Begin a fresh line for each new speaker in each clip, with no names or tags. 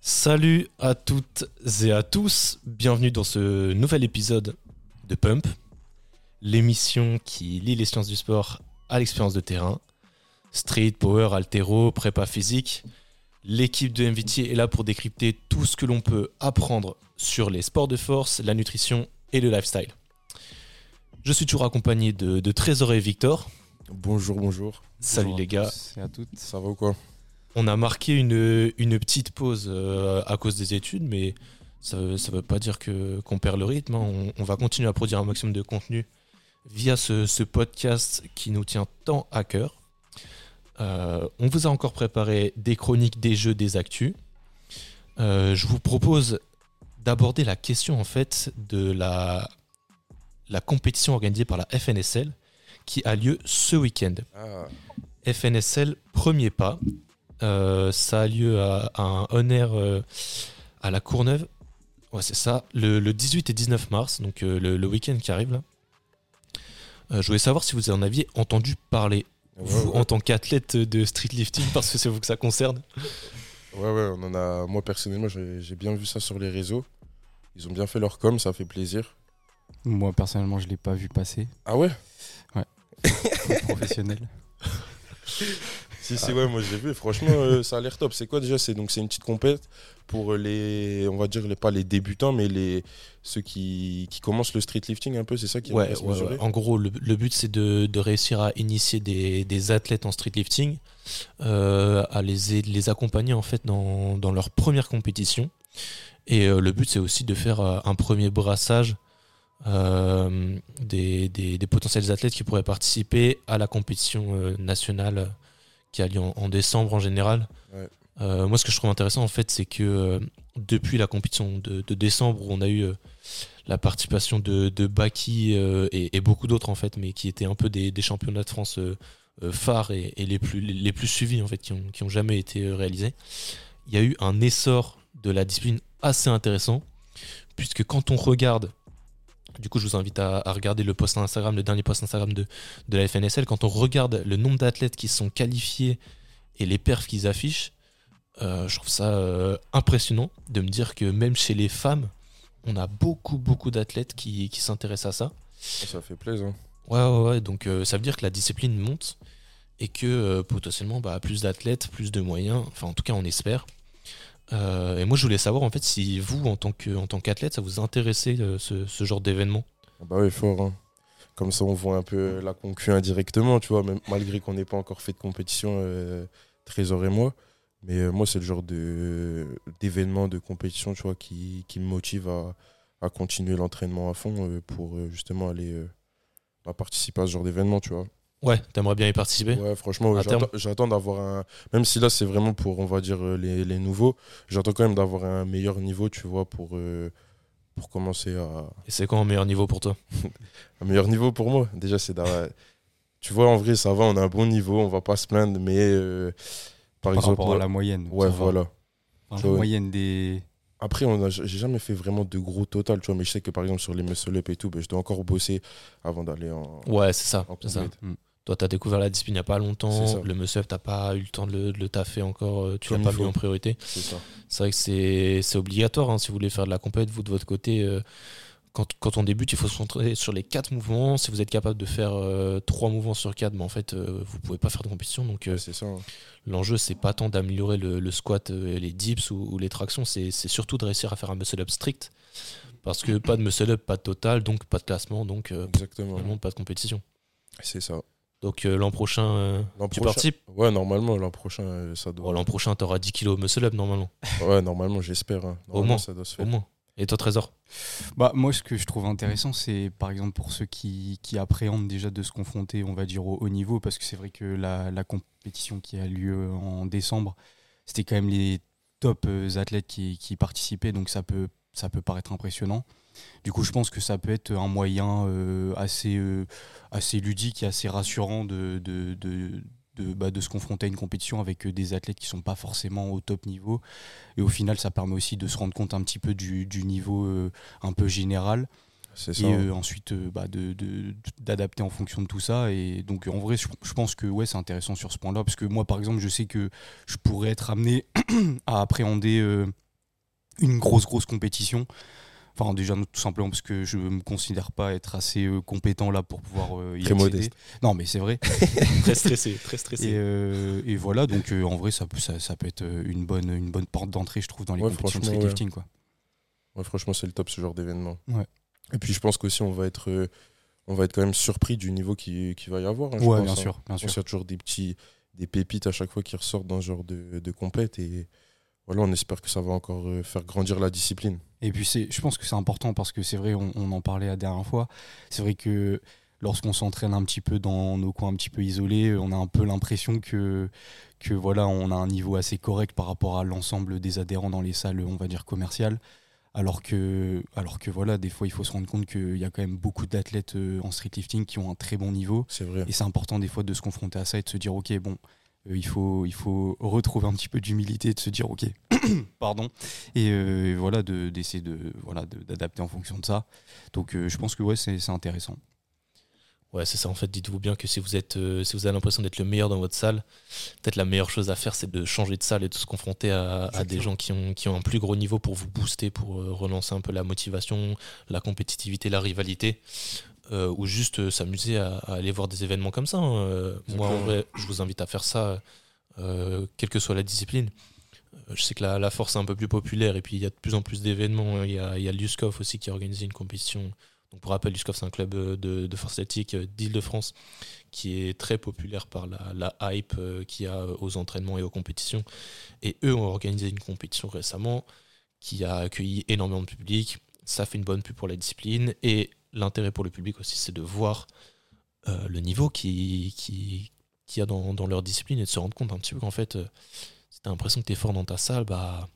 Salut à toutes et à tous, bienvenue dans ce nouvel épisode de Pump, l'émission qui lie les sciences du sport à l'expérience de terrain. Street, power, altéro, prépa physique. L'équipe de MVT est là pour décrypter tout ce que l'on peut apprendre sur les sports de force, la nutrition et le lifestyle. Je suis toujours accompagné de, de Trésor et Victor.
Bonjour, bonjour.
Salut
Bonjour
les gars.
et à toutes.
Ça va ou quoi?
On a marqué une, une petite pause euh, à cause des études, mais ça ne veut pas dire que- qu'on perd le rythme. hein. On, on va continuer à produire un maximum de contenu via ce, ce podcast qui nous tient tant à cœur. Euh, on vous a encore préparé des chroniques, des jeux, des actus. Euh, je vous propose d'aborder la question en fait de la, la compétition organisée par la FNSL qui a lieu ce week-end.
Ah,
FNSL, premier pas. Euh, ça a lieu à, à un honneur à la Courneuve. Ouais, c'est ça. Le, le 18 et 19 mars, donc le, le week-end qui arrive là. Je voulais savoir si vous en aviez entendu parler, vous,
ouais.
en tant qu'athlète de street lifting, parce que c'est vous que ça concerne.
Ouais, ouais, on en a. Moi, personnellement, j'ai bien vu ça sur les réseaux. Ils ont bien fait leur com, ça fait plaisir.
Moi personnellement, je l'ai pas vu passer.
Ah ouais
Professionnel.
Si, si, ouais, moi j'ai vu. Franchement, euh, ça a l'air top. C'est quoi déjà? C'est donc c'est une petite compète pour les, on va dire les pas les débutants, mais les ceux qui, qui commencent le street lifting un peu. C'est ça qui
Ouais. En gros, le, le but c'est de, de réussir à initier des, des athlètes en street lifting, euh, à les, les accompagner en fait dans, dans leur première compétition. Et euh, le but c'est aussi de faire un premier brassage des, des, des potentiels athlètes qui pourraient participer à la compétition nationale qui a lieu en, en décembre en général.
Ouais.
Euh, moi, ce que je trouve intéressant en fait, c'est que euh, depuis la compétition de, de décembre où on a eu euh, la participation de, de Baki et, et beaucoup d'autres en fait, mais qui étaient un peu des, des championnats de France phares et, et les, plus, les plus suivis en fait, qui ont, qui ont jamais été réalisés. Il y a eu un essor de la discipline assez intéressant, puisque quand on regarde, du coup je vous invite à, à regarder le post Instagram, le dernier post Instagram de, de la FNSL, quand on regarde le nombre d'athlètes qui sont qualifiés et les perfs qu'ils affichent, euh, je trouve ça euh, impressionnant de me dire que même chez les femmes, on a beaucoup, beaucoup d'athlètes qui, qui s'intéressent à ça.
Ça fait plaisir.
Ouais, ouais, ouais. Donc, euh, ça veut dire que la discipline monte et que potentiellement, bah, plus d'athlètes, plus de moyens. Enfin, en tout cas, on espère. Euh, et moi, je voulais savoir, en fait, si vous, en tant que- en tant qu'athlète, ça vous intéressait euh, ce, ce genre d'événement?
Ah Bah oui, fort. hein. Comme ça, on voit un peu la concu indirectement, tu vois, malgré qu'on n'ait pas encore fait de compétition, euh, Trésor et moi. Mais euh, moi, c'est le genre de d'événement, de compétition, tu vois, qui, qui me motive à, à continuer l'entraînement à fond pour justement aller à participer à ce genre d'événement, tu vois.
Ouais, t'aimerais bien y participer
Ouais, franchement, ouais, j'attends- d'avoir un. Même si là, c'est vraiment pour, on va dire, euh, les, les nouveaux, j'attends quand même d'avoir un meilleur niveau, tu vois, pour, euh, pour commencer à.
Et c'est quoi un meilleur niveau pour toi?
Un meilleur niveau pour moi, déjà, c'est d'avoir. Tu vois, en vrai, ça va, on a un bon niveau, on va pas se plaindre, mais euh, par,
Par
exemple.
rapport à la moyenne.
Ouais, voilà. Ouais,
la moyenne des.
Après, j'ai jamais fait vraiment de gros total, tu vois, mais je sais que par exemple, sur les muscle up et tout, ben, je dois encore bosser avant d'aller en.
Ouais, c'est ça.
en
c'est ça.
Mm.
Toi, t'as découvert la discipline il n'y a pas longtemps. Le muscle, t'as pas eu le temps de le, de le taffer encore. euh, Tu l'as pas mis en priorité.
C'est
vrai que c'est obligatoire. hein, si vous voulez faire de la compète, vous de votre côté, euh, quand, quand on débute, il faut se concentrer sur les quatre mouvements. Si vous êtes capable de faire euh, trois mouvements sur quatre, mais en fait, euh, vous pouvez pas faire de compétition. Donc, euh,
hein.
l'enjeu, c'est pas tant d'améliorer le, le squat, les dips ou, ou les tractions, c'est surtout de réussir à faire un muscle up strict. Parce que pas de muscle up, pas de total, donc pas de classement, donc
Exactement.
pas de compétition.
C'est ça.
Donc euh, l'an prochain, euh, tu
prochain-
participes
Ouais, normalement, l'an prochain, euh, ça doit.
Bon, L'an prochain, t'auras 10 kilos muscle up normalement,
Ouais, normalement, j'espère. hein.
Au
Normalement,
moins.
ça doit se
au
faire.
moins. Et toi, Trésor
Bah, moi, ce que je trouve intéressant, c'est par exemple pour ceux qui, qui appréhendent déjà de se confronter, on va dire, au haut niveau, parce que c'est vrai que la, la compétition qui a lieu en décembre, c'était quand même les top athlètes qui, qui participaient, donc ça peut, ça peut paraître impressionnant. Du coup, je pense que ça peut être un moyen euh, assez, euh, assez ludique et assez rassurant de, de, de, de, bah, de se confronter à une compétition avec euh, des athlètes qui sont pas forcément au top niveau. Et au final, ça permet aussi de se rendre compte un petit peu du, du niveau euh, un peu général.
C'est
Et
ça.
euh, ensuite, bah, d'adapter en fonction de tout ça. Et donc, en vrai, je, je pense que ouais, c'est intéressant sur ce point-là. Parce que moi, par exemple, je sais que je pourrais être amené à appréhender une grosse, grosse compétition. Enfin, déjà, tout simplement parce que je me considère pas être assez euh, compétent là pour pouvoir euh, y
Très
accéder.
modeste.
Non, mais c'est vrai.
Très stressé, très
Et,
stressé.
euh, et voilà, donc euh, en vrai, ça peut, ça, ça peut être euh, une bonne, une bonne porte d'entrée, je trouve, dans les
Ouais,
compétitions de
franchement,
streetlifting. Quoi.
Ouais, franchement, c'est le top ce genre d'événement.
Ouais.
Et puis je pense qu'aussi on va être, euh, on va être quand même surpris du niveau qui, qui va y avoir. hein, je
Ouais,
pense,
bien
hein.
sûr, bien sûr.
a toujours des petits, des pépites à chaque fois qui ressortent dans ce genre de, de compète et voilà, on espère que ça va encore euh, faire grandir la discipline.
Et puis c'est, je pense que c'est important parce que c'est vrai, on, on en parlait la dernière fois. C'est vrai que lorsqu'on s'entraîne un petit peu dans nos coins un petit peu isolés, on a un peu l'impression que, que voilà, on a un niveau assez correct par rapport à l'ensemble des adhérents dans les salles, on va dire commerciales. Alors que, alors que voilà, des fois, il faut se rendre compte qu'il y a quand même beaucoup d'athlètes euh, en streetlifting qui ont un très bon niveau.
C'est vrai.
Et c'est important des fois de se confronter à ça et de se dire, ok, bon, il, faut, il faut retrouver un petit peu d'humilité, de se dire, ok, pardon, et euh, voilà, de- d'essayer de, voilà, d'adapter en fonction de ça. Donc euh, je pense que ouais, c'est intéressant.
Ouais, c'est ça en fait. Dites-vous bien que si vous êtes, euh, si vous avez l'impression d'être le meilleur dans votre salle, peut-être la meilleure chose à faire, c'est de changer de salle et de se confronter à, à des gens qui ont, qui ont un plus gros niveau pour vous booster, pour euh, relancer un peu la motivation, la compétitivité, la rivalité, euh, ou juste euh, s'amuser à, à aller voir des événements comme ça. hein. Euh, moi, en vrai, je vous invite à faire ça, euh, quelle que soit la discipline. Je sais que la, la force est un peu plus populaire et puis il y a de plus en plus d'événements. Il y a, il y a l'USCOF aussi qui a organisé une compétition donc pour rappel, l'USCOF, c'est un club de, de force athlétique d'Île-de-France qui est très populaire par la, la hype qu'il y a aux entraînements et aux compétitions. Et eux ont organisé une compétition récemment qui a accueilli énormément de public. Ça fait une bonne pub pour la discipline. Et l'intérêt pour le public aussi, c'est de voir euh, le niveau qui, qui, qu'il y a dans, dans leur discipline et de se rendre compte un petit peu qu'en fait, euh, si tu as l'impression que tu es fort dans ta salle, bah,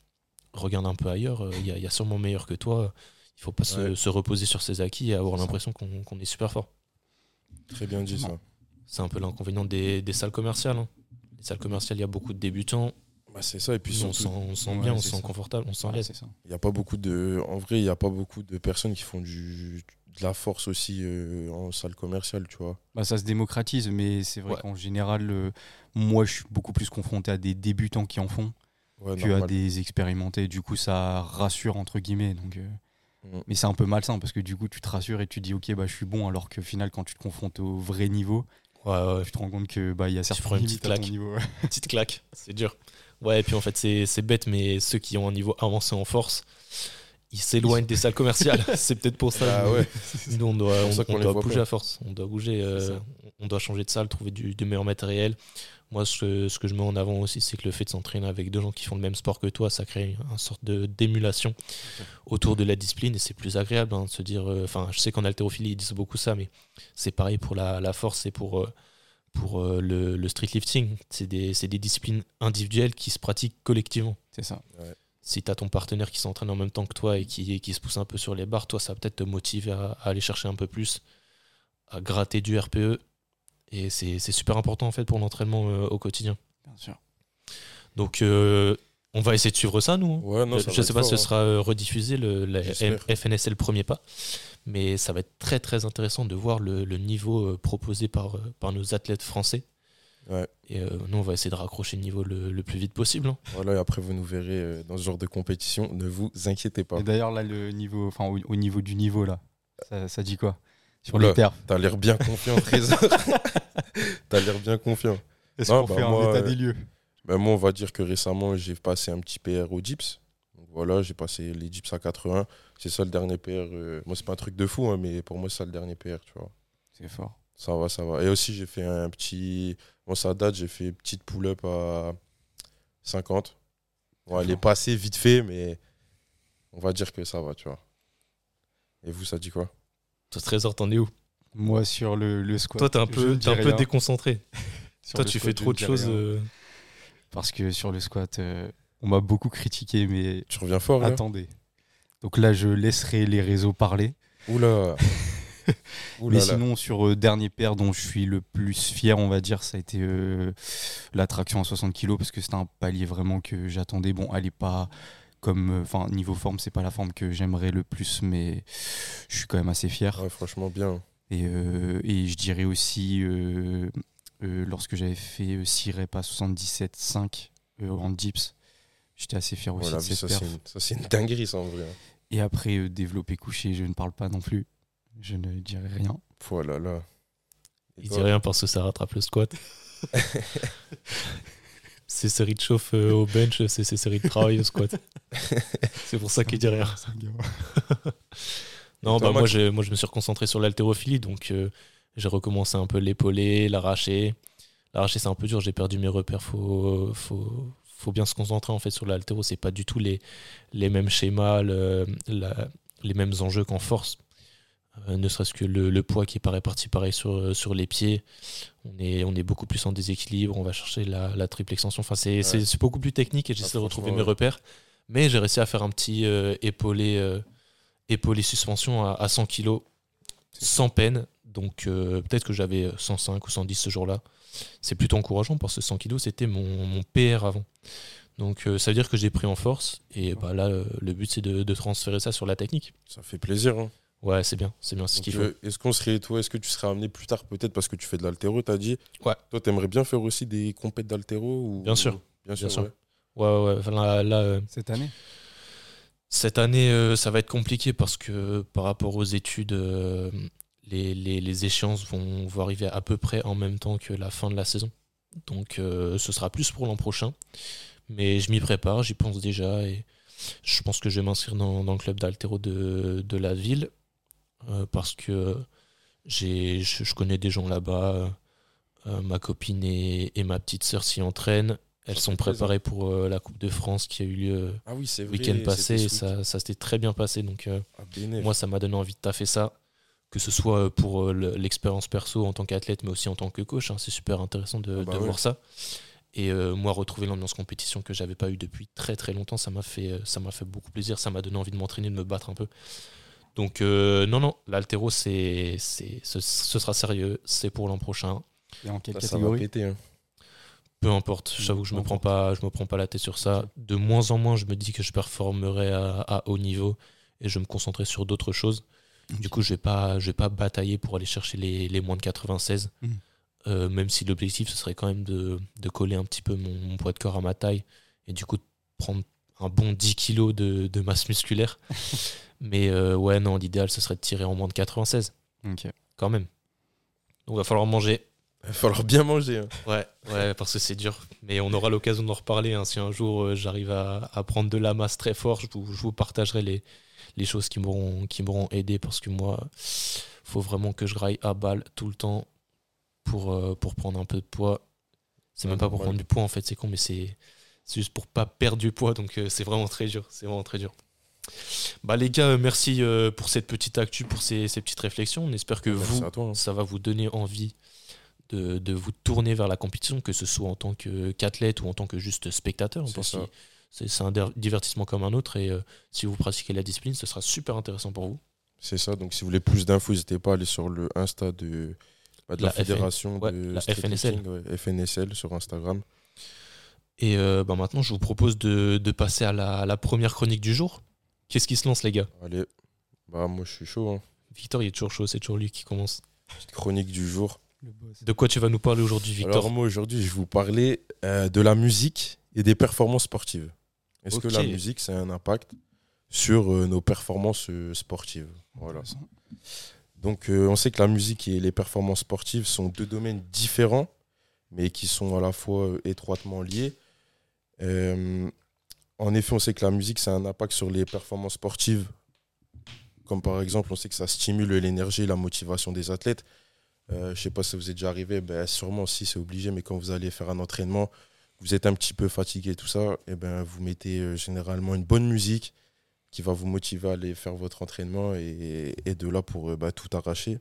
regarde un peu ailleurs. euh, Il y, a- y sûrement meilleur que toi. Il faut pas se,
Ouais.
se reposer sur ses acquis et avoir l'impression qu'on est super fort.
Très bien dit ça.
C'est un peu l'inconvénient des, des salles commerciales. hein. Les salles commerciales, il y a beaucoup de débutants.
Bah, c'est ça. Et puis
on sent, on sent
Ouais,
bien, on sent
ça.
confortable, on se sent
Ouais,
il n'y a pas beaucoup de. En vrai, il n'y a pas beaucoup de personnes qui font du, de la force aussi euh, en salle commerciale, tu vois.
Bah, ça se démocratise, mais c'est vrai
Ouais.
qu'en général, euh, moi, je suis beaucoup plus confronté à des débutants qui en font
Ouais,
que à des expérimentés. Du coup, ça rassure entre guillemets. Donc, euh,
Mm.
mais c'est un peu malsain parce que du coup, tu te rassures et tu dis ok, bah, je suis bon, alors qu'au final, quand tu te confrontes au vrai niveau,
Ouais,
tu te rends compte que bah, y a certaines limites
petite
à ton niveau.
petite claque, c'est dur. Ouais, et puis en fait, c'est bête, mais ceux qui ont un niveau avancé en force, ils s'éloignent des salles commerciales. c'est peut-être pour ça.
Ah
nous-
ouais.
Nous, on doit, on, doit bouger
pas.
à force. On doit bouger. Euh, on doit changer de salle, trouver du, du meilleur matériel. Moi, ce que, ce que je mets en avant aussi, c'est que le fait de s'entraîner avec deux gens qui font le même sport que toi, ça crée une sorte de d'émulation autour de la discipline et c'est plus agréable hein, de se dire. euh, Enfin, je sais qu'en haltérophilie, ils disent beaucoup ça, mais c'est pareil pour la, la force et pour, euh, pour euh, le, le street lifting. C'est des, c'est des disciplines individuelles qui se pratiquent collectivement
C'est ça.
Si tu as ton partenaire qui s'entraîne en même temps que toi et qui, qui se pousse un peu sur les barres, toi, ça va peut-être te motiver à, à aller chercher un peu plus, à gratter du RPE. Et c'est c'est super important en fait pour l'entraînement euh, au quotidien.
Bien sûr.
Donc euh, on va essayer de suivre ça, nous. hein.
Ouais, non,
Euh,
ça
je
va
sais pas si ce
hein.
sera rediffusé, le, la. FNSL le premier pas. Mais ça va être très très intéressant de voir le, le niveau proposé par, par nos athlètes français.
Ouais.
Et euh, nous, on va essayer de raccrocher le niveau le, le plus vite possible. hein.
Voilà, et après, vous nous verrez euh, dans ce genre de compétition. Ne vous inquiétez pas.
Et d'ailleurs, là, le niveau, enfin, au, au niveau du niveau, là, ça, ça dit quoi? Sur
Oula.
les
T'as l'air bien confiant, Trésor. T'as l'air bien confiant.
Est-ce qu'on
bah,
fait un état
euh,
des lieux?
Ben, moi, on va dire que récemment, j'ai passé un petit PR au Dips. Donc, voilà, j'ai passé les Dips à 80. C'est ça le dernier PR. euh, Moi, c'est pas un truc de fou, hein, mais pour moi, c'est ça le dernier PR, tu vois.
C'est fort.
Ça va, ça va. Et aussi, j'ai fait un petit. Moi, ça date, j'ai fait une petite pull-up à 50. Bon, elle est passée vite fait, mais on va dire que ça va, tu vois. Et vous, ça dit quoi?
Toi, Trésor, t'en es où?
Moi, sur le, le squat.
Toi, t'es un peu, un peu déconcentré. Toi, tu
squat,
fais trop de choses. euh,
Parce que sur le squat, euh, on m'a beaucoup critiqué, mais
Tu reviens fort, là
attendez. Donc là, je laisserai les réseaux parler.
Oula
Mais sinon, sur euh, dernier paire dont je suis le plus fier, on va dire, ça a été euh, la traction à 60 kg parce que c'était un palier vraiment que j'attendais. Bon, elle est pas comme. euh, Enfin, niveau forme, c'est pas la forme que j'aimerais le plus, mais je suis quand même assez fier.
Ouais, franchement, bien.
Et, et je dirais aussi, lorsque j'avais fait euh, 6 reps à 77,5 euh, en dips, j'étais assez fier aussi
Voilà,
de cette
ça, c'est une, dinguerie, ça, en vrai. hein.
Et après, développer couché, je ne parle pas non plus. Je ne dirai rien.
Oh là là. Et
Il dit rien parce que ça rattrape le squat. ses séries de chauffe euh, au bench, c'est ses séries de travail au squat. c'est pour ça qu'il dit rien. Non,
toi,
bah, moi, je, moi je me suis reconcentré sur l'haltérophilie, donc euh, j'ai recommencé un peu l'épauler, l'arracher. L'arracher c'est un peu dur, j'ai perdu mes repères. Faut, faut, faut bien se concentrer en fait sur l'haltéro. C'est pas du tout les, les mêmes schémas, le- la- les mêmes enjeux qu'en force. Euh, ne serait-ce que le, le poids qui est pas réparti pareil sur, sur les pieds. On est, on est beaucoup plus en déséquilibre, on va chercher la, la triple extension. Enfin, c'est c'est- c'est beaucoup plus technique et j'essaie de retrouver
franchement,
mes repères. Mais j'ai réussi à faire un petit euh, épaulé, euh, épaulé suspension à, à 100 kg sans peine. Donc euh, peut-être que j'avais 105 ou 110 ce jour-là. C'est plutôt encourageant parce que 100 kg c'était mon, mon PR avant. Donc euh, ça veut dire que j'ai pris en force et bah, là euh, le but c'est de, de transférer ça sur la technique.
Ça fait plaisir. hein.
Ouais c'est bien, c'est bien, c'est ce qu'il faut.
euh, Est-ce qu'on serait, toi, est-ce que tu serais amené plus tard, peut-être parce que tu fais de l'altéro, t'as dit?
Ouais.
Toi, t'aimerais bien faire aussi des compètes d'altéro ou...
Bien sûr.
Bien sûr,
sûr.
ouais.
Ouais ouais, ouais. Enfin, là, là, euh,
Cette année?
Cette année, euh, ça va être compliqué parce que par rapport aux études, euh, les, les- les échéances vont, vont arriver à peu près en même temps que la fin de la saison. Donc euh, ce sera plus pour l'an prochain. Mais je m'y prépare, j'y pense déjà et je pense que je vais m'inscrire dans, dans le club d'altéro de, de la ville parce que j'ai, je, je connais des gens là-bas. Euh, ma copine et, et ma petite sœur s'y entraînent. Elles sont préparées pour euh, la Coupe de France qui a eu lieu
Ah oui,
le
vrai.
week-end passé et ça, ça s'était très bien passé. Donc, euh,
Ah,
moi, ça m'a donné envie de taffer ça, que ce soit euh, pour euh, le- l'expérience perso en tant qu'athlète, mais aussi en tant que coach. hein. C'est super intéressant de,
Ah bah
de
ouais.
voir ça. Et euh, moi, retrouver l'ambiance compétition que j'avais pas eu depuis très très longtemps, ça m'a fait, euh, ça m'a fait beaucoup plaisir. Ça m'a donné envie de m'entraîner, de me battre un peu. Donc, euh, non, non, l'altéro, c'est, c'est, ce, ce sera sérieux. C'est pour l'an prochain.
Et en quelle
ça va
catégorie
péter. hein.
Peu importe, j'avoue que je me prends pas, je me prends pas la tête sur ça. De moins en moins, je me dis que je performerai à, à haut niveau et je me concentrer sur d'autres choses. Du coup, je vais pas, je vais pas batailler pour aller chercher les, les moins de 96.
Mhm.
Euh, même si l'objectif ce serait quand même de, de coller un petit peu mon, mon poids de corps à ma taille et du coup de prendre un bon 10 kilos de, de masse musculaire. Mais euh, ouais, non, l'idéal ce serait de tirer en moins de 96
Ok.
quand même. Donc il va falloir manger.
Il va falloir bien manger. hein.
Ouais, ouais, parce que c'est dur. Mais on aura l'occasion d'en reparler. hein. Si un jour euh, j'arrive à, à prendre de la masse très fort, je vous, je vous partagerai les, les choses qui m'auront qui m'auront aidé parce que moi, faut vraiment que je raille à balle tout le temps pour, euh, pour prendre un peu de poids. C'est même pas pour prendre du poids en fait, c'est con, mais c'est c'est juste pour pas perdre du poids. Donc euh, c'est vraiment très dur. C'est vraiment très dur. Bah les gars, euh, merci euh, pour cette petite actu, pour ces, ces petites réflexions. On espère que
Merci
vous,
toi. hein.
ça va vous donner envie de, de vous tourner vers la compétition, que ce soit en tant qu'athlète ou en tant que juste spectateur.
C'est
un divertissement comme un autre et euh, si vous pratiquez la discipline, ce sera super intéressant pour vous.
C'est ça. Donc, si vous voulez plus d'infos, n'hésitez pas à aller sur le Insta de, bah, de la,
La FN.
fédération
Ouais,
de
la FNSL.
ouais, FNSL sur Instagram.
Et euh, bah, maintenant, je vous propose de, de passer à la, à la première chronique du jour. Qu'est-ce qui se lance, les gars?
Allez. Bah, moi, je suis chaud. hein.
Victor, il est toujours chaud, c'est toujours lui qui commence.
Petite chronique du jour.
Le boss.
De quoi tu vas nous parler aujourd'hui, Victor?
Alors, moi, aujourd'hui, je vais vous parler euh, de la musique et des performances sportives. Est-ce que la musique, ça a un impact sur euh, nos performances euh, sportives? Voilà. Donc, euh, on sait que la musique et les performances sportives sont deux domaines différents, mais qui sont à la fois étroitement liés. Euh, en effet, on sait que la musique, ça a un impact sur les performances sportives. Comme par exemple, on sait que ça stimule l'énergie et la motivation des athlètes. Euh, je ne sais pas si vous êtes déjà arrivé, ben, sûrement si c'est obligé, mais quand vous allez faire un entraînement, vous êtes un petit peu fatigué, tout ça, et ben, vous mettez euh, généralement une bonne musique qui va vous motiver à aller faire votre entraînement et, et de là pour bah, tout arracher.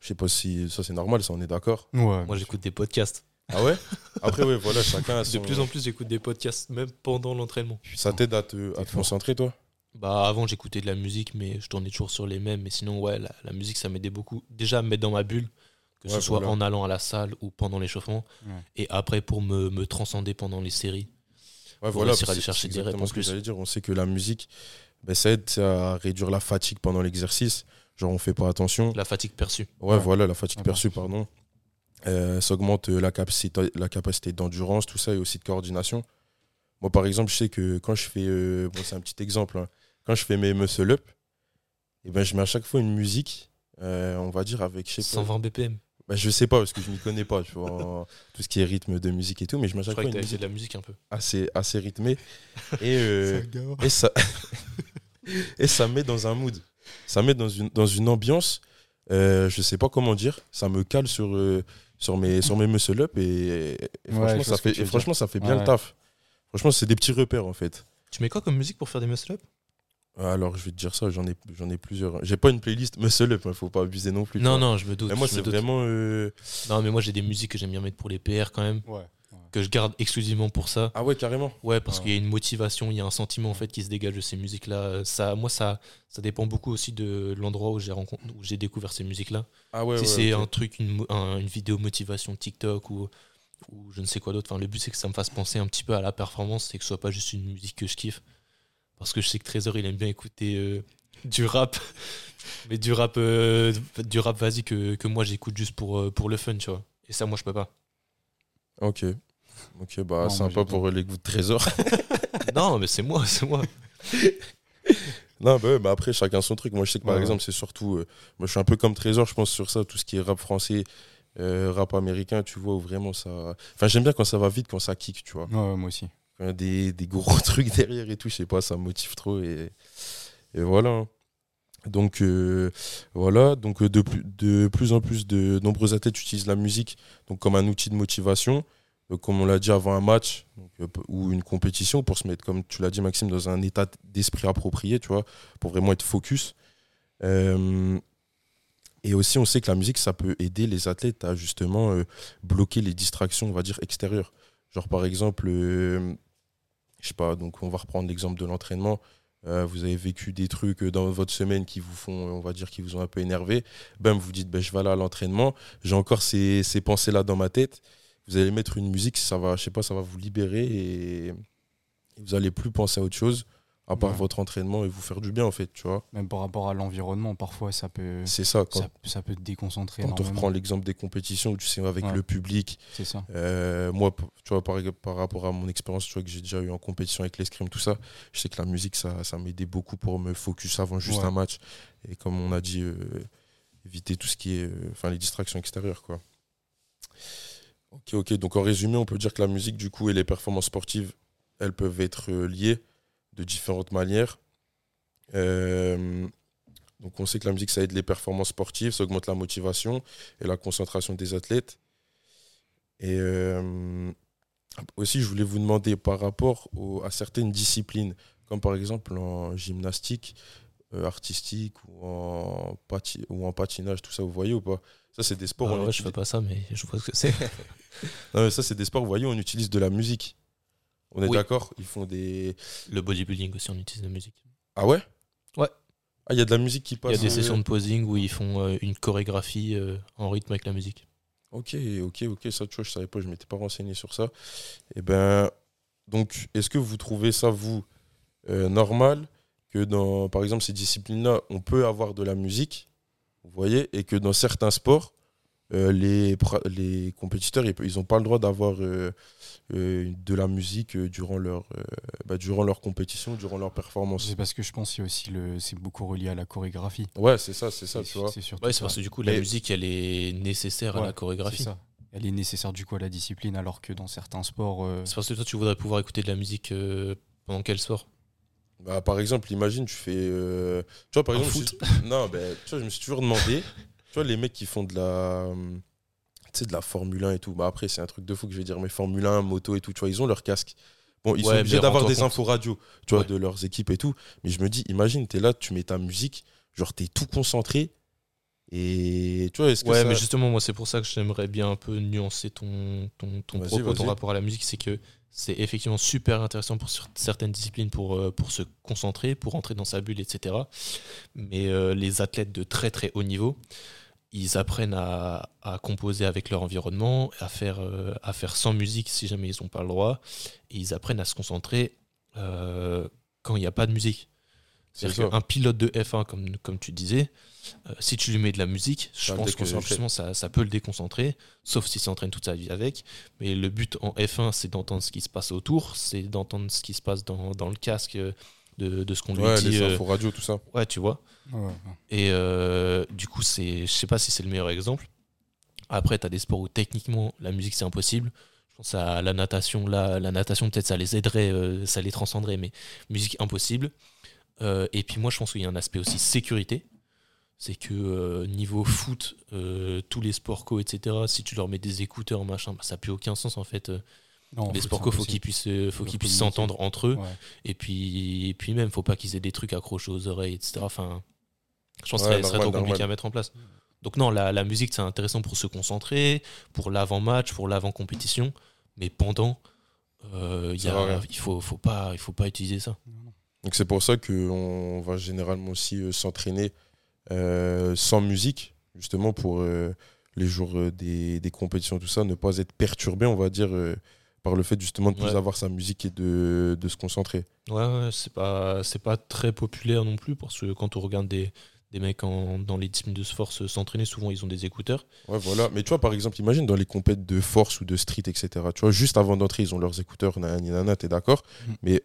Je sais pas si ça c'est normal, ça on est d'accord.
Ouais.
Moi, j'écoute des podcasts.
Ah ouais Après ouais, voilà, chacun a
De
son...
plus en plus, j'écoute des podcasts, même pendant l'entraînement.
Ça t'aide à te, à te concentrer toi?
Bah, avant, j'écoutais de la musique, mais je tournais toujours sur les mêmes. Mais sinon, ouais, la, la musique, ça m'aidait beaucoup. Déjà, à me mettre dans ma bulle, que ce soit
voilà.
en allant à la salle ou pendant l'échauffement.
Ouais.
Et après, pour me, me transcender pendant les séries.
Ouais,
Pour
voilà,
réussir à aller chercher
c'est
des
exactement
réponses
ce que
plus.
j'allais dire. On sait que la musique, ben, ça aide à réduire la fatigue pendant l'exercice. Genre, on fait pas attention.
La fatigue perçue.
Ouais,
Ouais.
voilà, la fatigue
Ouais,
perçue, pardon. Euh, ça augmente euh, la capacité, la capacité d'endurance, tout ça, et aussi de coordination. Moi, par exemple, je sais que quand je fais. euh, bon, c'est un petit exemple. hein. Quand je fais mes muscle-up, eh ben, je mets à chaque fois une musique, euh, on va dire, avec. Je sais pas.
120 BPM.
Ben, je sais pas, parce que je m'y connais pas, tu vois, en tout ce qui est rythme de musique et tout, mais je mets à
Je
chaque
crois
fois
que
une musique
de la musique un peu.
assez, assez rythmée. Et. euh, et ça et ça me met dans un mood ça me met dans une dans une ambiance euh, je sais pas comment dire ça me cale sur euh, sur mes sur mes muscle up et, et
Ouais,
franchement ça fait
tu
et
veux
franchement ça fait bien
Ouais.
le taf. Franchement c'est des petits repères en fait.
Tu mets quoi comme musique pour faire des muscle-up
alors je vais te dire ça j'en ai j'en ai plusieurs. J'ai pas une playlist muscle up il faut pas abuser non plus
Non, non, je me doute.
mais moi c'est vraiment euh,
Non, mais moi, j'ai des musiques que j'aime bien mettre pour les PR quand même,
Ouais.
Que je garde exclusivement pour ça.
ah ouais carrément
Ouais, parce
Ouais.
qu'il y a une motivation, il y a un sentiment en fait qui se dégage de ces musiques-là. Ça, moi, ça, ça dépend beaucoup aussi de l'endroit où j'ai rencontré, où j'ai découvert ces musiques-là.
ah ouais,
si
ouais,
c'est un truc, une, un- une vidéo motivation TikTok ou, ou je ne sais quoi d'autre. Enfin, le but c'est que ça me fasse penser un petit peu à la performance, et que ce soit pas juste une musique que je kiffe. Parce que je sais que Trésor, il aime bien écouter euh, du rap, mais du rap, euh, du rap vas-y que, que moi j'écoute juste pour, euh, pour le fun, tu vois. Et ça, moi, je peux pas.
ok ok bah
Non,
sympa pour les goûts de trésor
non, mais c'est moi, c'est moi.
Non, bah, ouais, bah après, chacun son truc. Moi, je sais que par
Ouais,
exemple, c'est surtout. euh, moi, je suis un peu comme Trésor, je pense, sur ça, tout ce qui est rap français, euh, rap américain, tu vois, où vraiment ça. Enfin, j'aime bien quand ça va vite, quand ça kick, tu vois.
Ouais, moi aussi.
Quand il y a des, des gros trucs derrière et tout, je sais pas, ça me motive trop. Et, et voilà. hein. Donc, euh, voilà. Donc, de, plus, de plus en plus de nombreux athlètes utilisent la musique donc, comme un outil de motivation. Donc, comme on l'a dit avant un match euh, ou une compétition, pour se mettre, comme tu l'as dit, Maxime, dans un état d'esprit approprié, tu vois, pour vraiment être focus. Euh, et aussi, on sait que la musique, ça peut aider les athlètes à justement euh, bloquer les distractions, on va dire, extérieures. Genre, par exemple, euh, je sais pas, donc on va reprendre l'exemple de l'entraînement. Euh, vous avez vécu des trucs euh, dans votre semaine qui vous font, on va dire, qui vous ont un peu énervé. Ben, vous dites, ben, je vais aller à l'entraînement. J'ai encore ces, ces pensées-là dans ma tête. Vous allez mettre une musique, ça va, je sais pas, ça va vous libérer et vous allez plus penser à autre chose à part
Ouais.
votre entraînement et vous faire du bien, en fait, tu vois.
Même par rapport à l'environnement, parfois, ça peut,
C'est ça,
ça, ça peut te déconcentrer
quand on reprend l'exemple des compétitions où tu sais, avec
Ouais.
le public,
C'est ça.
Euh, moi, tu vois, par, par rapport à mon expérience, tu vois, que j'ai déjà eu en compétition avec l'escrime, tout ça, je sais que la musique, ça, ça m'aidait beaucoup pour me focus avant juste
Ouais.
un match. Et comme on a dit, euh, éviter tout ce qui est. euh, Enfin, les distractions extérieures, quoi. Ok, ok. Donc, en résumé, on peut dire que la musique, du coup, et les performances sportives, elles peuvent être euh, liées de différentes manières. Euh, donc, on sait que la musique, ça aide les performances sportives, ça augmente la motivation et la concentration des athlètes. Et euh, aussi, je voulais vous demander par rapport à certaines disciplines, comme par exemple en gymnastique artistique ou en, ou en patinage, tout ça, vous voyez ou pas? Ça, c'est des sports.
Ah je fais pas ça, mais je vois ce que c'est.
Non, mais ça, c'est des sports, vous voyez, on utilise de la musique. On est
Oui.
d'accord Ils font des.
Le bodybuilding aussi, on utilise la musique.
Ah ouais?
Ouais.
Ah, il y a de la musique qui
Il
passe.
y a des
euh,
sessions de posing où ils font euh, une chorégraphie euh, en rythme avec la musique.
Ok, ok, ok, ça, tu vois, je savais pas, je m'étais pas renseigné sur ça. Et ben, donc, est-ce que vous trouvez ça, vous, normal que dans, par exemple, ces disciplines-là, on peut avoir de la musique, vous voyez, et que dans certains sports, euh, les, compétiteurs, ils n'ont pas le droit d'avoir euh, euh, de la musique durant leur, euh, bah, durant leur compétition, durant leur performance.
C'est parce que je pense qu'il y a aussi le, c'est beaucoup relié à la chorégraphie.
Ouais, c'est ça, c'est ça, tu vois.
C'est
Ouais, parce que du coup, la
Mais-
musique, elle est nécessaire à la
C'est
chorégraphie.
ça. Elle est nécessaire du coup à la discipline, alors que dans certains sports, euh,
C'est parce que toi, tu voudrais pouvoir écouter de la musique euh, pendant quel sport
Bah, par exemple, imagine, tu fais. euh, Tu vois, par
Un
exemple.
foot.
je- Non, ben, tu vois, je me suis toujours demandé. tu vois, les mecs qui font de la. hum, Tu sais, de la Formule 1 et tout. Bah, après, c'est un truc de fou que je vais dire, mais Formule 1, moto et tout, tu vois, ils ont leur casque. Bon, ils sont obligés d'avoir
rends-toi
des
compte.
infos radio, tu vois,
Ouais.
de leurs équipes et tout. Mais je me dis, imagine, t'es là, tu mets ta musique, genre, t'es tout concentré. Et tu vois, est-ce que
Ouais,
ça-
mais justement, moi, c'est pour ça que j'aimerais bien un peu nuancer ton, ton, ton
Vas-y,
propos, ton
vas-y.
rapport à la musique. C'est que c'est effectivement super intéressant pour certaines disciplines pour, euh, pour se concentrer, pour entrer dans sa bulle, etc. Mais euh, les athlètes de très très haut niveau, ils apprennent à, à composer avec leur environnement, à faire, euh, à faire sans musique si jamais ils n'ont pas le droit. Et ils apprennent à se concentrer euh, quand il n'y a pas de musique.
C'est
C'est-à-dire qu'un pilote de F1, comme, comme tu disais, euh, si tu lui mets de la musique, je
Ça
pense que justement ça, ça peut le déconcentrer, sauf s'il s'entraîne toute sa vie avec. Mais le but en F1, c'est d'entendre ce qui se passe autour, c'est d'entendre ce qui se passe dans, dans le casque euh, de, de ce qu'on lui
Ouais,
dit.
les
euh,
infos radio, tout ça.
ouais, tu vois. Et euh, du coup, c'est, je sais pas si c'est le meilleur exemple. Après, tu as des sports où techniquement la musique c'est impossible. Je pense à la natation. Là, la natation, peut-être ça les aiderait, euh, ça les transcenderait, mais musique impossible. Euh, et puis moi, je pense qu'il y a un aspect aussi sécurité. C'est que euh, niveau foot, euh, tous les sports co, etc., si tu leur mets des écouteurs, machin, bah, ça n'a plus aucun sens en fait.
Non,
les sports co, faut qu'ils puissent, faut
Ils
qu'ils puissent s'entendre entre eux.
Ouais.
Et puis, et puis même, faut pas qu'ils aient des trucs accrochés aux oreilles, etc. Enfin, je pense que
Ouais,
ce serait
normal,
trop compliqué
normal.
à mettre en place. Donc non, la, la musique, c'est intéressant pour se concentrer, pour l'avant-match, pour l'avant-compétition. Mais pendant, euh, il y
Ça
a, il faut, faut, pas, il faut pas utiliser ça.
Donc c'est pour ça qu'on va généralement aussi euh, s'entraîner euh, sans musique, justement pour euh, les jours des, des compétitions, tout ça, ne pas être perturbé, on va dire, par le fait justement de plus
Ouais.
avoir sa musique et de, de se concentrer.
Ouais, ouais, c'est pas, pas très populaire non plus parce que quand on regarde des, des mecs en- dans les disciplines de force s'entraîner, souvent ils ont des écouteurs.
Ouais, voilà. Mais tu vois, par exemple, imagine dans les compètes de force ou de street, etc. Tu vois, juste avant d'entrer, ils ont leurs écouteurs, nanana, t'es d'accord?
Mm.
Mais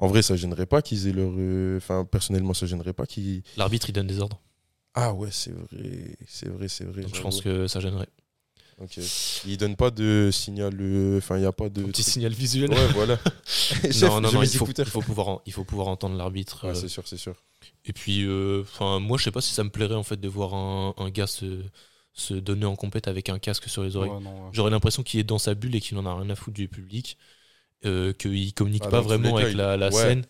en vrai, ça gênerait pas qu'ils aient leur. euh, Enfin, personnellement, ça gênerait pas qu'ils.
L'arbitre, il donne des ordres.
Ah ouais, c'est vrai, c'est vrai, c'est vrai.
Donc je pense que ça gênerait.
Ok. Ils donnent pas de signal. euh, Enfin, il n'y a pas de.
Petit
truc-
signal visuel.
Ouais, voilà. Chef,
non, non, non, il faut, il, pouvoir, en- il faut pouvoir entendre l'arbitre.
Ouais,
euh,
c'est sûr, c'est sûr.
Et puis, euh, enfin, moi, je sais pas si ça me plairait en fait de voir un, un gars se, se donner en compète avec un casque sur les oreilles.
Ouais, non, ouais.
J'aurais l'impression qu'il est dans sa bulle et qu'il en a rien à foutre du public, euh, qu'il communique
Ah,
pas vraiment avec la, la
ouais.
scène,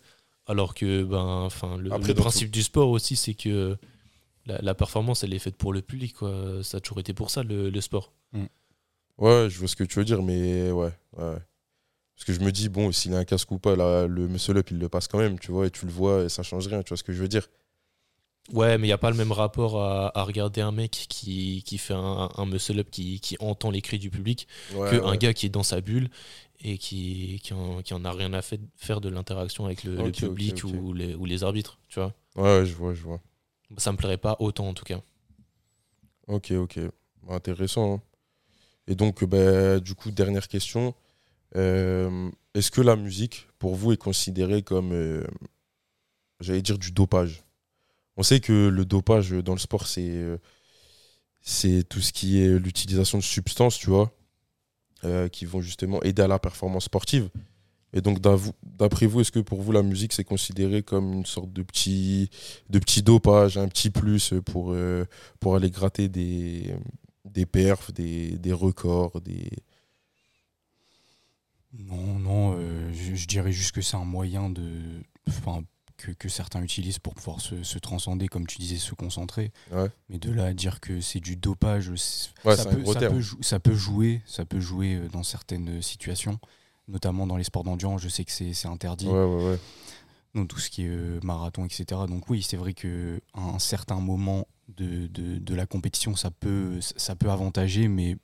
alors que ben, enfin, le,
Après,
le principe du sport aussi, c'est que la, la performance, elle est faite pour le public, quoi. Ça a toujours été pour ça le, le sport.
Ouais, je vois ce que tu veux dire, mais ouais. ouais. Parce que je me dis, bon, s'il a un casque ou pas, là, le muscle up, il le passe quand même, tu vois, et tu le vois, et ça change rien, tu vois ce que je veux dire.
Ouais, mais il n'y a pas le même rapport à, à regarder un mec qui, qui fait un, un muscle-up qui, qui entend les cris du public
Ouais,
que
ouais.
un gars qui est dans sa bulle et qui, qui, en, qui en a rien à fait- faire de l'interaction avec le, public. Ou, les, ou les arbitres, tu vois.
Ouais, je vois, je vois.
Ça me plairait pas autant en tout cas.
Ok, ok. Intéressant. hein. Et donc, bah, du coup, dernière question. Euh, Est-ce que la musique, pour vous, est considérée comme, euh, j'allais dire, du dopage? On sait que le dopage dans le sport, c'est euh, c'est tout ce qui est l'utilisation de substances, tu vois, euh, qui vont justement aider à la performance sportive. Et donc, d'après vous, est-ce que pour vous, la musique, c'est considéré comme une sorte de petit, de petit dopage, un petit plus pour, euh, pour aller gratter des, des perfs, des, des records, des...
Non, non, euh, je, je dirais juste que c'est un moyen de, enfin, que, que certains utilisent pour pouvoir se, se transcender, comme tu disais, se concentrer.
Ouais.
Mais de là à dire que c'est du dopage,
Ouais,
ça, peut,
gros
ça,
terme.
peut jou- ça peut jouer, ça peut jouer euh, dans certaines situations, notamment dans les sports d'endurance. Je sais que c'est interdit.
Ouais,
donc tout ce qui est euh, marathon, etc. Donc oui, c'est vrai que à un certain moment de, de, de la compétition, ça peut, ça peut avantager, mais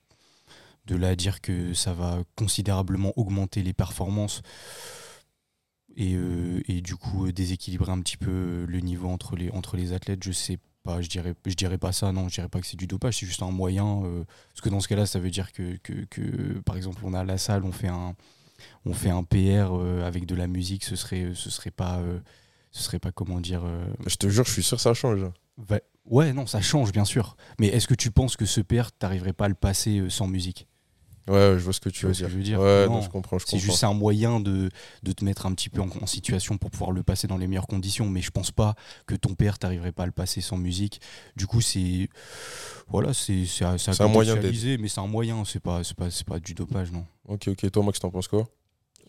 de là à dire que ça va considérablement augmenter les performances et, euh, et du coup euh, déséquilibrer un petit peu euh, le niveau entre les, entre les athlètes, je sais pas, je dirais, je dirais pas ça, non, je dirais pas que c'est du dopage, c'est juste un moyen, euh, parce que dans ce cas-là, ça veut dire que, que, que, par exemple, on a la salle, on fait un, on fait un PR euh, avec de la musique, ce serait, ce serait pas, ce serait pas comment dire.
Je te jure, je suis sûr que ça change.
Ouais, non, ça change bien sûr. Mais est-ce que tu penses que ce PR, t'arriverais pas à le passer sans musique?
Ouais, je vois ce que tu veux
ce que
dire.
je veux dire
Ouais,
Non.
non, je comprends,
C'est juste un moyen de, de te mettre un petit peu en, en situation pour pouvoir le passer dans les meilleures conditions. Mais je pense pas que ton PR, t'arriverais pas à le passer sans musique. Du coup, c'est. Voilà, c'est c'est
un moyen
mais c'est un moyen, c'est pas, c'est pas, c'est pas du dopage, non.
Ok, ok. Toi, Max, t'en penses quoi?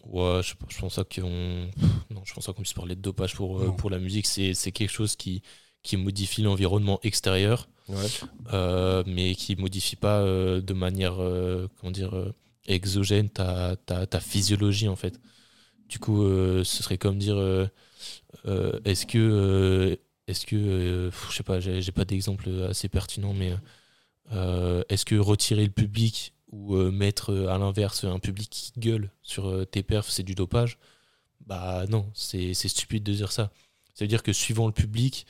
Ouais, je, je pense pas qu'on. Non, je pense pas qu'on puisse parler de dopage pour, euh, pour la musique. C'est c'est quelque chose qui, qui modifie l'environnement extérieur,
Ouais.
mais qui modifie pas de manière comment dire exogène ta, ta, ta, physiologie en fait. Du coup, ce serait comme dire est-ce que est-ce que je sais pas, j'ai pas d'exemple assez pertinent, mais est-ce que retirer le public ou mettre à l'inverse un public qui gueule sur tes perfs, c'est du dopage? Bah non, c'est stupide de dire ça. Ça veut dire que suivant le public,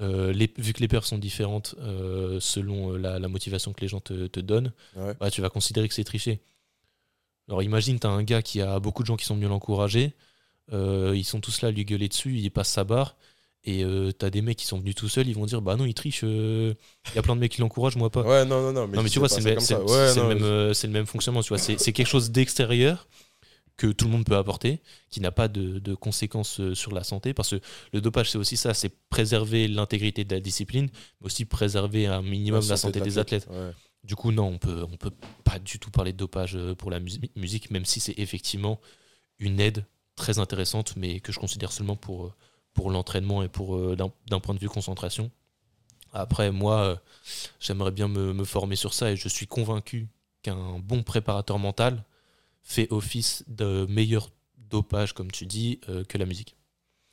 euh, vu que les perfs sont différentes euh, selon euh, la, motivation que les gens te, donnent, bah, tu vas considérer que c'est triché. Alors imagine, tu as un gars qui a beaucoup de gens qui sont venus l'encourager, ils sont tous là à lui gueuler dessus, il passe sa barre, et tu as des mecs qui sont venus tout seuls, ils vont dire Bah non, il triche, il y a plein de mecs qui l'encouragent, moi pas.
Ouais, non, non, non.
Mais, tu vois, c'est le, le, même fonctionnement, tu vois, c'est quelque chose d'extérieur que tout le monde peut apporter, qui n'a pas de, conséquences euh, sur la santé, parce que le dopage, c'est aussi ça, c'est préserver l'intégrité de la discipline, mais aussi préserver un minimum la santé, des athlètes. Du coup, non, on peut, on peut pas du tout parler de dopage euh, pour la musique, même si c'est effectivement une aide très intéressante, mais que je considère seulement pour, euh, pour l'entraînement et pour d'un point de vue concentration. Après, moi, j'aimerais bien me, me, former sur ça et je suis convaincu qu'un bon préparateur mental, fait office de meilleur dopage, comme tu dis, euh, que la musique.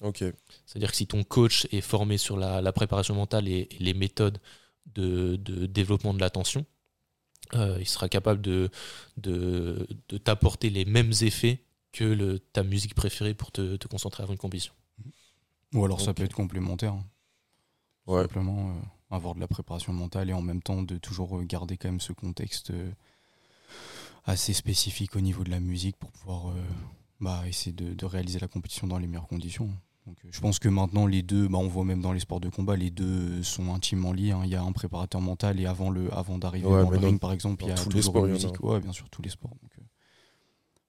Ok.
C'est-à-dire que si ton coach est formé sur la, préparation mentale et, les méthodes de, développement de l'attention, euh, il sera capable de, de, t'apporter les mêmes effets que le, ta musique préférée pour te, concentrer avant une compétition.
Ou alors ça peut être complémentaire. Hein.
Ouais.
Simplement euh, avoir de la préparation mentale et en même temps de toujours garder quand même ce contexte assez spécifique au niveau de la musique pour pouvoir euh, bah, essayer de, réaliser la compétition dans les meilleures conditions. Donc, euh, je pense que maintenant les deux, bah, on voit même dans les sports de combat, les deux sont intimement liés. Hein. Il y a un préparateur mental et avant le, avant d'arriver dans le ring, par exemple, il y a tous les sports, musique. Ouais, bien sûr, tous les sports. Donc, euh,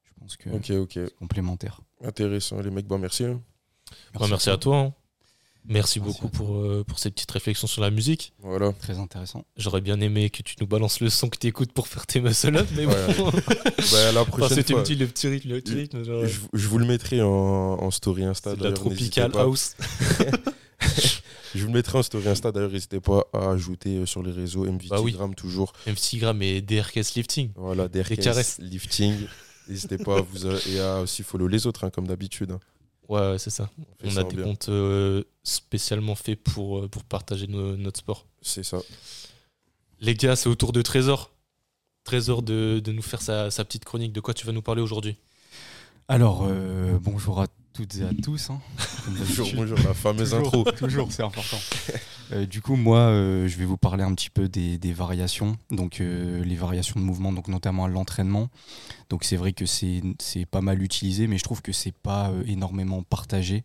je pense que c'est complémentaire.
Intéressant, les mecs. Bon, merci. Hein.
Merci, merci, à toi. Hein. Merci, beaucoup pour, euh, pour ces petites réflexions sur la musique.
Voilà.
Très intéressant.
J'aurais bien aimé que tu nous balances le son que tu écoutes pour faire tes muscle up, mais bon.
bah, la prochaine
C'était petit, le petit rythme. Le petit rythme
je, je, vous le mettrai en, en story Insta.
De la Tropical House.
je vous le mettrai en story Insta. D'ailleurs, n'hésitez pas à ajouter euh, sur les réseaux MVT bah oui. toujours.
MVT et DRKS Lifting.
Voilà, DRKS Lifting. N'hésitez pas à vous et à aussi follow les autres, hein, comme d'habitude. Hein.
Ouais, c'est ça. On, a des comptes euh, spécialement faits pour, euh, pour partager notre sport.
C'est ça.
Les gars, c'est au tour de Trésor. Trésor de, de nous faire sa, sa, petite chronique. De quoi tu vas nous parler aujourd'hui?
Alors, euh, bonjour à toutes et à tous. Hein.
bonjour, bonjour, la fameuse intro.
Toujours, c'est important. Euh, du coup, moi, euh, je vais vous parler un petit peu des, variations, donc euh, les variations de mouvement, donc notamment à l'entraînement. Donc c'est vrai que c'est pas mal utilisé, mais je trouve que c'est pas énormément partagé.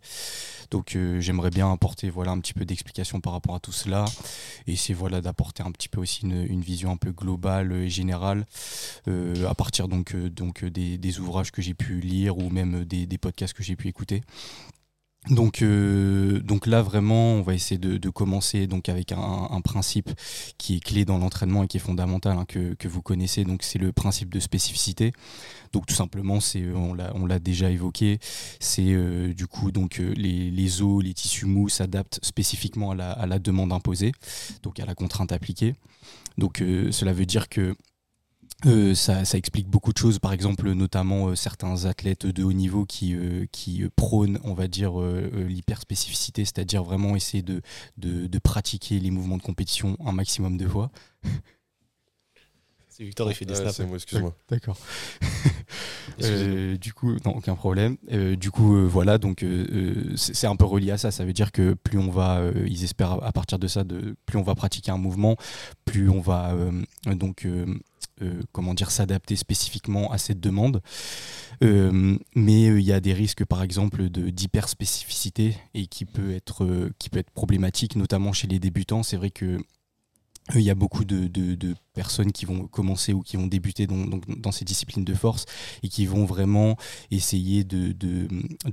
Donc j'aimerais bien apporter voilà un petit peu d'explication par rapport à tout cela, et c'est voilà d'apporter un petit peu aussi une, vision un peu globale et générale à partir donc donc des, ouvrages que j'ai pu lire ou même des, des podcasts que j'ai pu écouter. Donc, euh, donc là vraiment, on va essayer de, commencer donc avec un, principe qui est clé dans l'entraînement et qui est fondamental hein, que, vous connaissez. Donc c'est le principe de spécificité. Donc tout simplement, c'est on l'a déjà évoqué, c'est euh, du coup donc euh, les, os, les tissus mous s'adaptent spécifiquement à la, demande imposée, donc à la contrainte appliquée. Donc cela veut dire que euh, ça, explique beaucoup de choses, par exemple notamment euh, certains athlètes de haut niveau qui, euh, prônent, on va dire, l'hyperspécificité, c'est-à-dire vraiment essayer de, pratiquer les mouvements de compétition un maximum de fois.
C'est Victor, il fait des snaps.
C'est moi, excuse-moi.
D'accord. du coup, non, aucun problème. du coup, voilà, donc c'est un peu relié à ça. Ça veut dire que plus on va, ils espèrent à partir de ça, de, plus on va pratiquer un mouvement, plus on va donc euh, comment dire, s'adapter spécifiquement à cette demande. Euh, mais euh, il y a des risques, par exemple, d'hyperspécificité et qui peut, être, qui peut être problématique, notamment chez les débutants. C'est vrai que il y a beaucoup de, personnes qui vont commencer ou qui vont débuter dans, dans, ces disciplines de force et qui vont vraiment essayer de,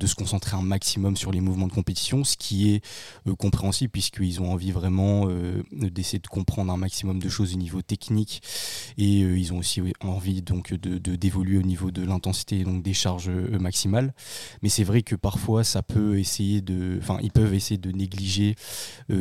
se concentrer un maximum sur les mouvements de compétition, ce qui est euh, compréhensible puisqu'ils ont envie vraiment euh, d'essayer de comprendre un maximum de choses au niveau technique et euh, ils ont aussi envie donc de d'évoluer au niveau de l'intensité donc des charges maximales. Mais c'est vrai que parfois ça peut essayer de, enfin ils peuvent essayer de négliger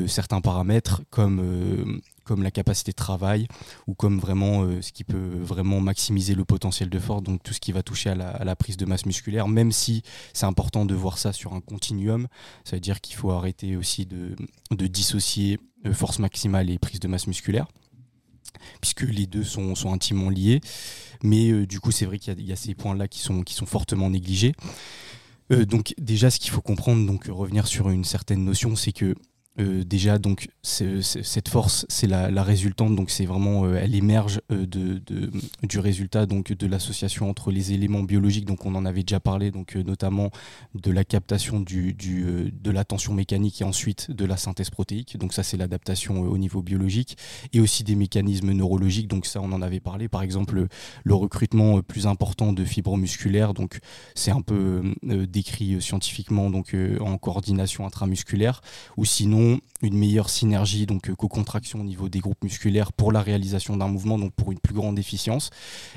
certains paramètres comme comme la capacité de travail ou comme vraiment euh, ce qui peut vraiment maximiser le potentiel de force, donc tout ce qui va toucher à la, prise de masse musculaire, même si c'est important de voir ça sur un continuum, ça veut dire qu'il faut arrêter aussi de, dissocier euh, force maximale et prise de masse musculaire puisque les deux sont, intimement liés. Mais euh, du coup, c'est vrai qu'il y, a ces points-là qui sont, qui sont fortement négligés. donc déjà, ce qu'il faut comprendre, donc revenir sur une certaine notion, c'est que euh, déjà donc cette force c'est la, résultante donc c'est vraiment euh, elle émerge euh, de, du résultat donc de l'association entre les éléments biologiques. Donc on en avait déjà parlé donc notamment de la captation de la tension mécanique et ensuite de la synthèse protéique. Donc ça c'est l'adaptation au niveau biologique. Et aussi des mécanismes neurologiques. Donc ça on en avait parlé. Par exemple le recrutement plus important de fibres musculaires. Donc c'est un peu décrit scientifiquement donc en coordination intramusculaire. Ou sinon une meilleure synergie, donc euh, co-contraction au niveau des groupes musculaires pour la réalisation d'un mouvement, donc pour une plus grande efficience.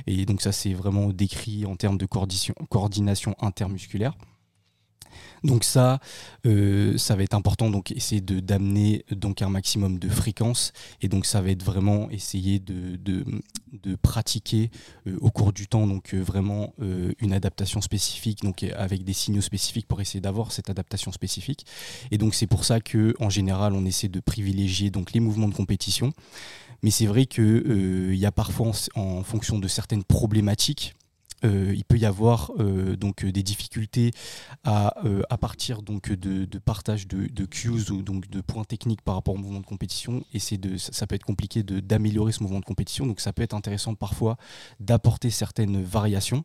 Et donc ça c'est vraiment décrit en termes de coordination intermusculaire. Donc ça, euh, ça va être important donc essayer de d'amener donc un maximum de fréquence et donc ça va être vraiment essayer de, de, pratiquer euh, au cours du temps donc euh, vraiment une adaptation spécifique donc avec des signaux spécifiques pour essayer d'avoir cette adaptation spécifique. Et donc c'est pour ça que en général on essaie de privilégier donc les mouvements de compétition. Mais c'est vrai que il y a parfois en fonction de certaines problématiques euh, il peut y avoir euh, donc des difficultés à, euh, partir donc de, de partage de, cues ou donc de points techniques par rapport au mouvement de compétition. Et c'est de ça, peut être compliqué d'améliorer ce mouvement de compétition. Donc ça peut être intéressant parfois d'apporter certaines variations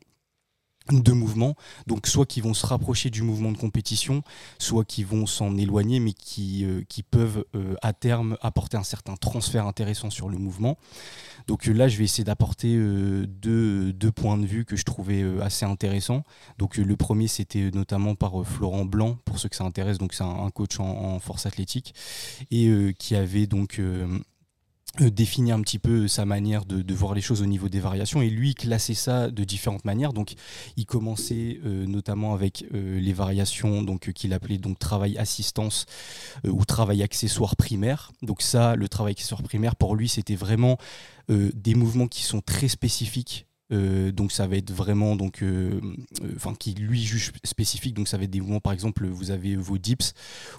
de mouvements, donc soit qui vont se rapprocher du mouvement de compétition, soit qui vont s'en éloigner, mais qui, euh, qui peuvent euh, à terme apporter un certain transfert intéressant sur le mouvement. Donc euh, là, je vais essayer d'apporter deux, deux, points de vue que je trouvais assez intéressants. Donc le premier, c'était notamment par Florent Blanc, pour ceux que ça intéresse, donc c'est un, coach en, force athlétique, et qui avait donc définir un petit peu sa manière de, voir les choses au niveau des variations et lui classer ça de différentes manières. Donc il commençait euh, notamment avec euh, les variations donc qu'il appelait donc travail assistance ou travail accessoire primaire. Donc ça le travail accessoire primaire pour lui c'était vraiment des mouvements qui sont très spécifiques euh, donc ça va être vraiment donc euh, euh, enfin qui lui juge spécifique. Donc ça va être des mouvements par exemple vous avez vos dips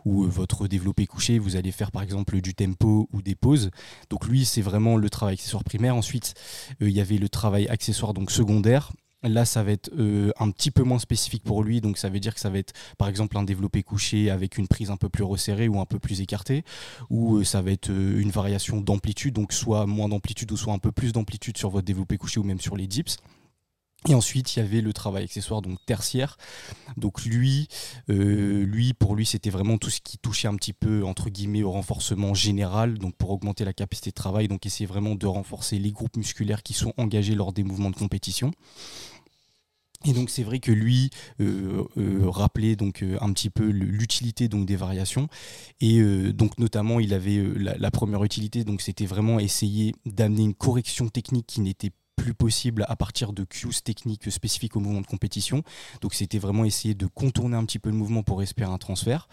ou votre développé couché. Vous allez faire par exemple du tempo ou des pauses. Donc lui c'est vraiment le travail accessoire primaire. Ensuite il y avait le travail accessoire donc secondaire Là, ça va être euh, un petit peu moins spécifique pour lui, donc ça veut dire que ça va être par exemple un développé couché avec une prise un peu plus resserrée ou un peu plus écartée, ou euh, ça va être euh, une variation d'amplitude, donc soit moins d'amplitude ou soit un peu plus d'amplitude sur votre développé couché ou même sur les dips. Et ensuite, il y avait le travail accessoire, donc tertiaire. Donc lui, lui pour lui, c'était vraiment tout ce qui touchait un petit peu entre guillemets au renforcement général, donc pour augmenter la capacité de travail, donc essayer vraiment de renforcer les groupes musculaires qui sont engagés lors des mouvements de compétition. Et donc c'est vrai que lui euh, euh, rappelait donc euh, un petit peu l'utilité donc des variations et donc notamment il avait la, la, première utilité donc c'était vraiment essayer d'amener une correction technique qui n'était plus possible à partir de cues techniques spécifiques au mouvement de compétition. Donc c'était vraiment essayer de contourner un petit peu le mouvement pour espérer un transfert.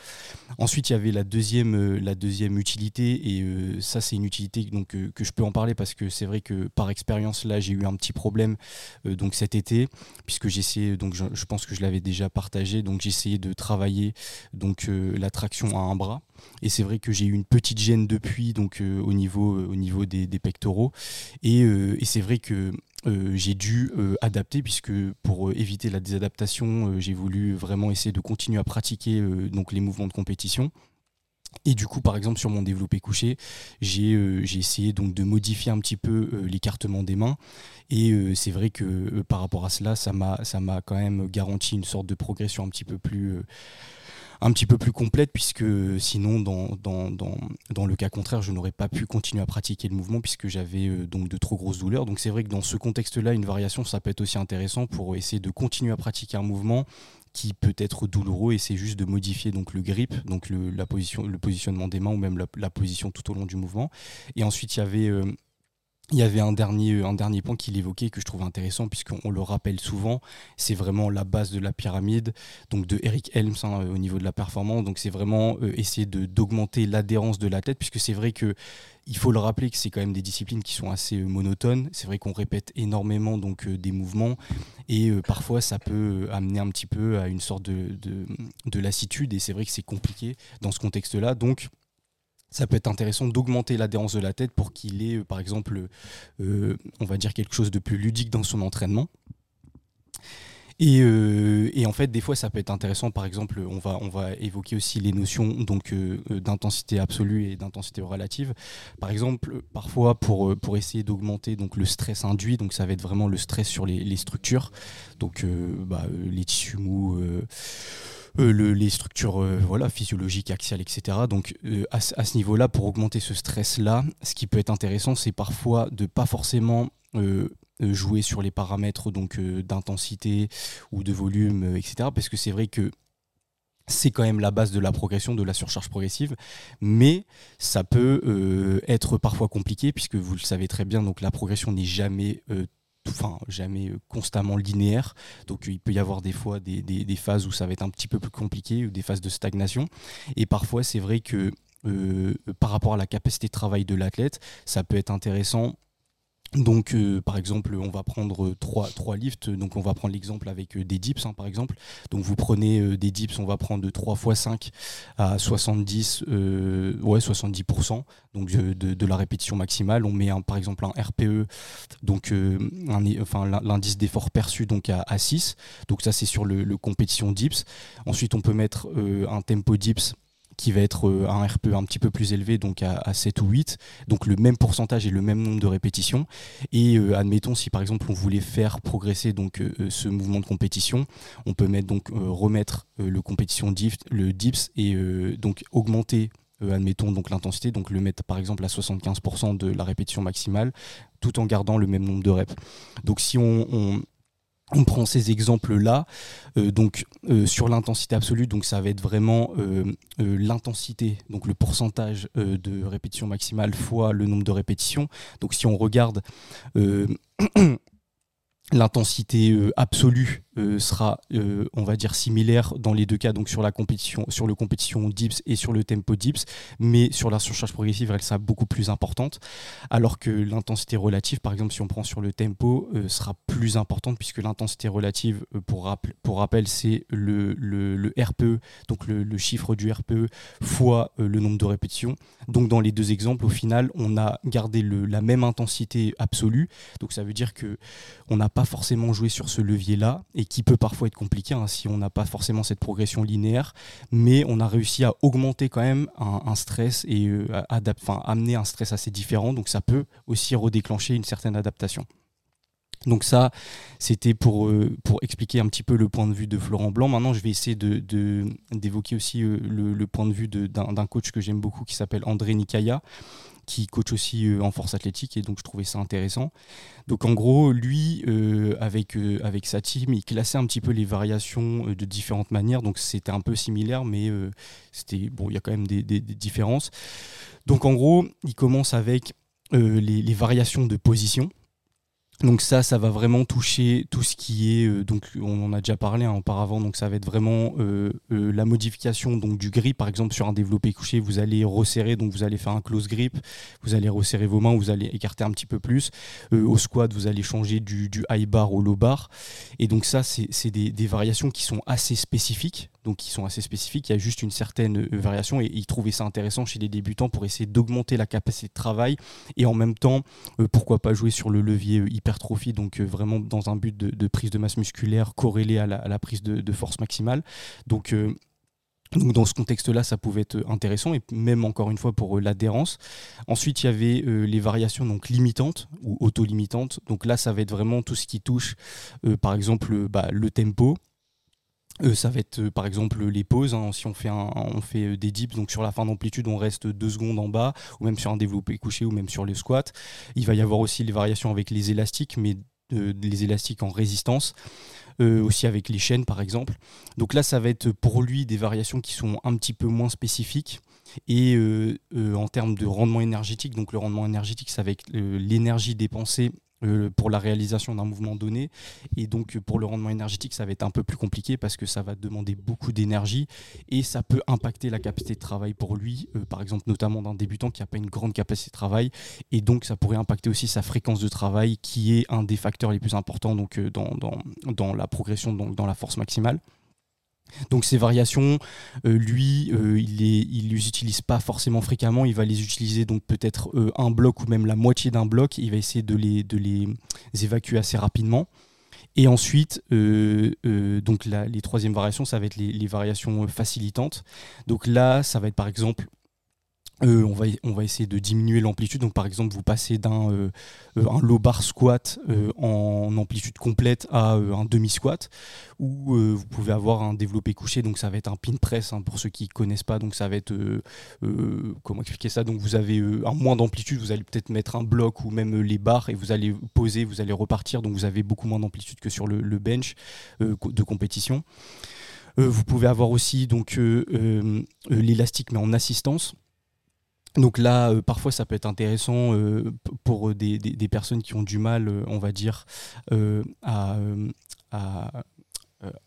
Ensuite, il y avait la deuxième, euh, la deuxième utilité, et euh, ça c'est une utilité donc, euh, que je peux en parler parce que c'est vrai que par expérience là j'ai eu un petit problème donc cet été, puisque essayé, donc je, pense que je l'avais déjà partagé, donc essayé de travailler donc la traction à un bras. Et c'est vrai que j'ai eu une petite gêne depuis, donc au niveau, au niveau des, pectoraux. Et, et c'est vrai que euh, j'ai dû euh, adapter puisque pour euh, éviter la désadaptation, j'ai voulu vraiment essayer de continuer à pratiquer donc les mouvements de compétition. Et du coup, par exemple, sur mon développé couché, j'ai essayé donc de modifier un petit peu l'écartement des mains. Et c'est vrai que par rapport à cela, ça m'a quand même garanti une sorte de progression un petit peu plus un petit peu plus complète puisque sinon dans, le cas contraire je n'aurais pas pu continuer à pratiquer le mouvement puisque j'avais euh, donc de trop grosses douleurs. Donc c'est vrai que dans ce contexte là une variation ça peut être aussi intéressant pour essayer de continuer à pratiquer un mouvement qui peut être douloureux et c'est juste de modifier donc le grip donc le positionnement des mains ou même la, position tout au long du mouvement. Et ensuite il y avait euh, il y avait un dernier, euh, un dernier point qu'il évoquait que je trouve intéressant puisqu'on le rappelle souvent, c'est vraiment la base de la pyramide, donc de Eric Helms hein, au niveau de la performance. Donc c'est vraiment euh, essayer d'augmenter l'adhérence de la tête puisque c'est vrai que il faut le rappeler que c'est quand même des disciplines qui sont assez euh, monotones. C'est vrai qu'on répète énormément donc des mouvements et parfois ça peut amener un petit peu à une sorte de, de, de lassitude et c'est vrai que c'est compliqué dans ce contexte-là. Donc ça peut être intéressant d'augmenter l'adhérence de la tête pour qu'il ait, euh, par exemple, euh, on va dire quelque chose de plus ludique dans son entraînement. Euh, et, en fait, des fois, ça peut être intéressant. Par exemple, on va, on va évoquer aussi les notions donc d'intensité absolue et d'intensité relative. Par exemple, parfois, pour, pour essayer d'augmenter le stress induit, donc ça va être vraiment le stress sur les, structures, donc bah, les tissus mous euh, les structures euh, voilà, physiologiques, axiales, etc. Donc euh, à, ce niveau-là, pour augmenter ce stress-là, ce qui peut être intéressant, c'est parfois de pas forcément jouer sur les paramètres donc d'intensité ou de volume, etc. Parce que c'est vrai que c'est quand même la base de la progression, de la surcharge progressive, mais ça peut être parfois compliqué puisque vous le savez très bien, donc la progression n'est jamais enfin jamais euh, constamment linéaire. Donc il peut y avoir des fois des, des, phases où ça va être un petit peu plus compliqué ou des phases de stagnation. Et parfois c'est vrai que euh, par rapport à la capacité de travail de l'athlète, ça peut être intéressant donc, euh, par exemple, on va prendre trois, trois lifts. Donc, on va prendre l'exemple avec des dips, hein, par exemple. Donc, vous prenez des dips, on va prendre de 3 x 5 à 70, ouais, 70% donc de, la répétition maximale. On met, par exemple, un RPE, donc enfin, l'indice d'effort perçu donc à, 6. Donc, ça, c'est sur le, compétition dips. Ensuite, on peut mettre un tempo dips qui va être euh, un RPE un petit peu plus élevé, donc à, 7 ou 8, donc le même pourcentage et le même nombre de répétitions. Et euh, admettons si par exemple on voulait faire progresser euh, ce mouvement de compétition, on peut mettre donc remettre le compétition dips, le dips et donc augmenter admettons donc l'intensité, donc le mettre par exemple à 75% de la répétition maximale, tout en gardant le même nombre de reps. Donc si on prend ces exemples-là, euh, donc euh, sur l'intensité absolue, donc ça va être vraiment euh, l'intensité, donc le pourcentage de répétition maximale fois le nombre de répétitions. Donc si on regarde l'intensité absolue euh, sera, euh, on va dire, similaire dans les deux cas, donc sur la compétition, sur le compétition dips et sur le tempo dips, mais sur la surcharge progressive, elle sera beaucoup plus importante, alors que l'intensité relative, par exemple, si on prend sur le tempo, sera plus importante puisque l'intensité relative, pour, pour rappel, c'est le, le, RPE, donc le, chiffre du RPE fois le nombre de répétitions. Donc dans les deux exemples, au final, on a gardé la même intensité absolue, donc ça veut dire que on n'a pas forcément joué sur ce levier-là qui peut parfois être compliqué hein, si on n'a pas forcément cette progression linéaire, mais on a réussi à augmenter quand même un, stress et euh, amener un stress assez différent, donc ça peut aussi redéclencher une certaine adaptation. Donc ça, c'était pour, euh, pour expliquer un petit peu le point de vue de Florent Blanc. Maintenant, je vais essayer d'évoquer de, aussi euh, le, le, point de vue d'un coach que j'aime beaucoup qui s'appelle André Nikaya, qui coach aussi euh, en force athlétique et donc je trouvais ça intéressant. Donc en gros, lui, euh, avec, euh, avec sa team, il classait un petit peu les variations de différentes manières, donc c'était un peu similaire, mais c'était bon, il y a quand même des, différences. Donc en gros, il commence avec les, les variations de position. Donc ça, ça va vraiment toucher tout ce qui est, euh, donc on en a déjà parlé hein, auparavant, donc ça va être vraiment euh, euh, la modification donc du grip, par exemple sur un développé couché, vous allez resserrer, donc vous allez faire un close grip, vous allez resserrer vos mains, vous allez écarter un petit peu plus. au squat, vous allez changer du, high bar au low bar. Et donc ça, c'est des, des, variations qui sont assez spécifiques, donc qui sont assez spécifiques. Il y a juste une certaine variation et il trouvait ça intéressant chez les débutants pour essayer d'augmenter la capacité de travail et en même temps, pourquoi pas jouer sur le levier hypertrophie, donc euh, vraiment dans un but de, prise de masse musculaire corrélée à la, prise de, force maximale. Donc euh, dans ce contexte-là, ça pouvait être intéressant et même encore une fois pour euh, l'adhérence. Ensuite, il y avait les variations donc limitantes ou auto-limitantes. Donc là, ça va être vraiment tout ce qui touche, par exemple, bah, le tempo, ça va être par exemple les pauses. Hein. si on fait, on fait des dips, donc sur la fin d'amplitude, on reste deux secondes en bas, ou même sur un développé couché, ou même sur le squat. Il va y avoir aussi les variations avec les élastiques, mais les élastiques en résistance. aussi avec les chaînes par exemple. Donc là, ça va être pour lui des variations qui sont un petit peu moins spécifiques. Et en termes de rendement énergétique, donc le rendement énergétique, va être l'énergie dépensée euh, pour la réalisation d'un mouvement donné. Et donc pour le rendement énergétique, ça va être un peu plus compliqué parce que ça va demander beaucoup d'énergie et ça peut impacter la capacité de travail pour lui, euh, par exemple notamment d'un débutant qui n'a pas une grande capacité de travail. Et donc ça pourrait impacter aussi sa fréquence de travail qui est un des facteurs les plus importants donc, euh, dans, la progression, dans la force maximale. Donc ces variations, euh, lui, euh, il les, les utilise pas forcément fréquemment. Il va les utiliser donc peut-être euh, un bloc ou même la moitié d'un bloc. Il va essayer de les, de les évacuer assez rapidement. Et ensuite, donc les troisièmes variations, ça va être les, variations facilitantes. Donc là, ça va être par exemple euh, on, va, essayer de diminuer l'amplitude. Par exemple, vous passez d'un euh, euh, low bar squat en amplitude complète à un demi squat, ou vous pouvez avoir un développé couché. Donc, ça va être un pin press hein, pour ceux qui connaissent pas. Donc, ça va être comment expliquer ça? Donc, vous avez un moins d'amplitude. Vous allez peut-être mettre un bloc ou même les barres et vous allez poser, vous allez repartir. Donc, vous avez beaucoup moins d'amplitude que sur le, le bench de compétition. vous pouvez avoir aussi donc l'élastique mais en assistance. Donc là, euh, parfois, ça peut être intéressant euh, pour des, personnes qui ont du mal, euh, on va dire, à,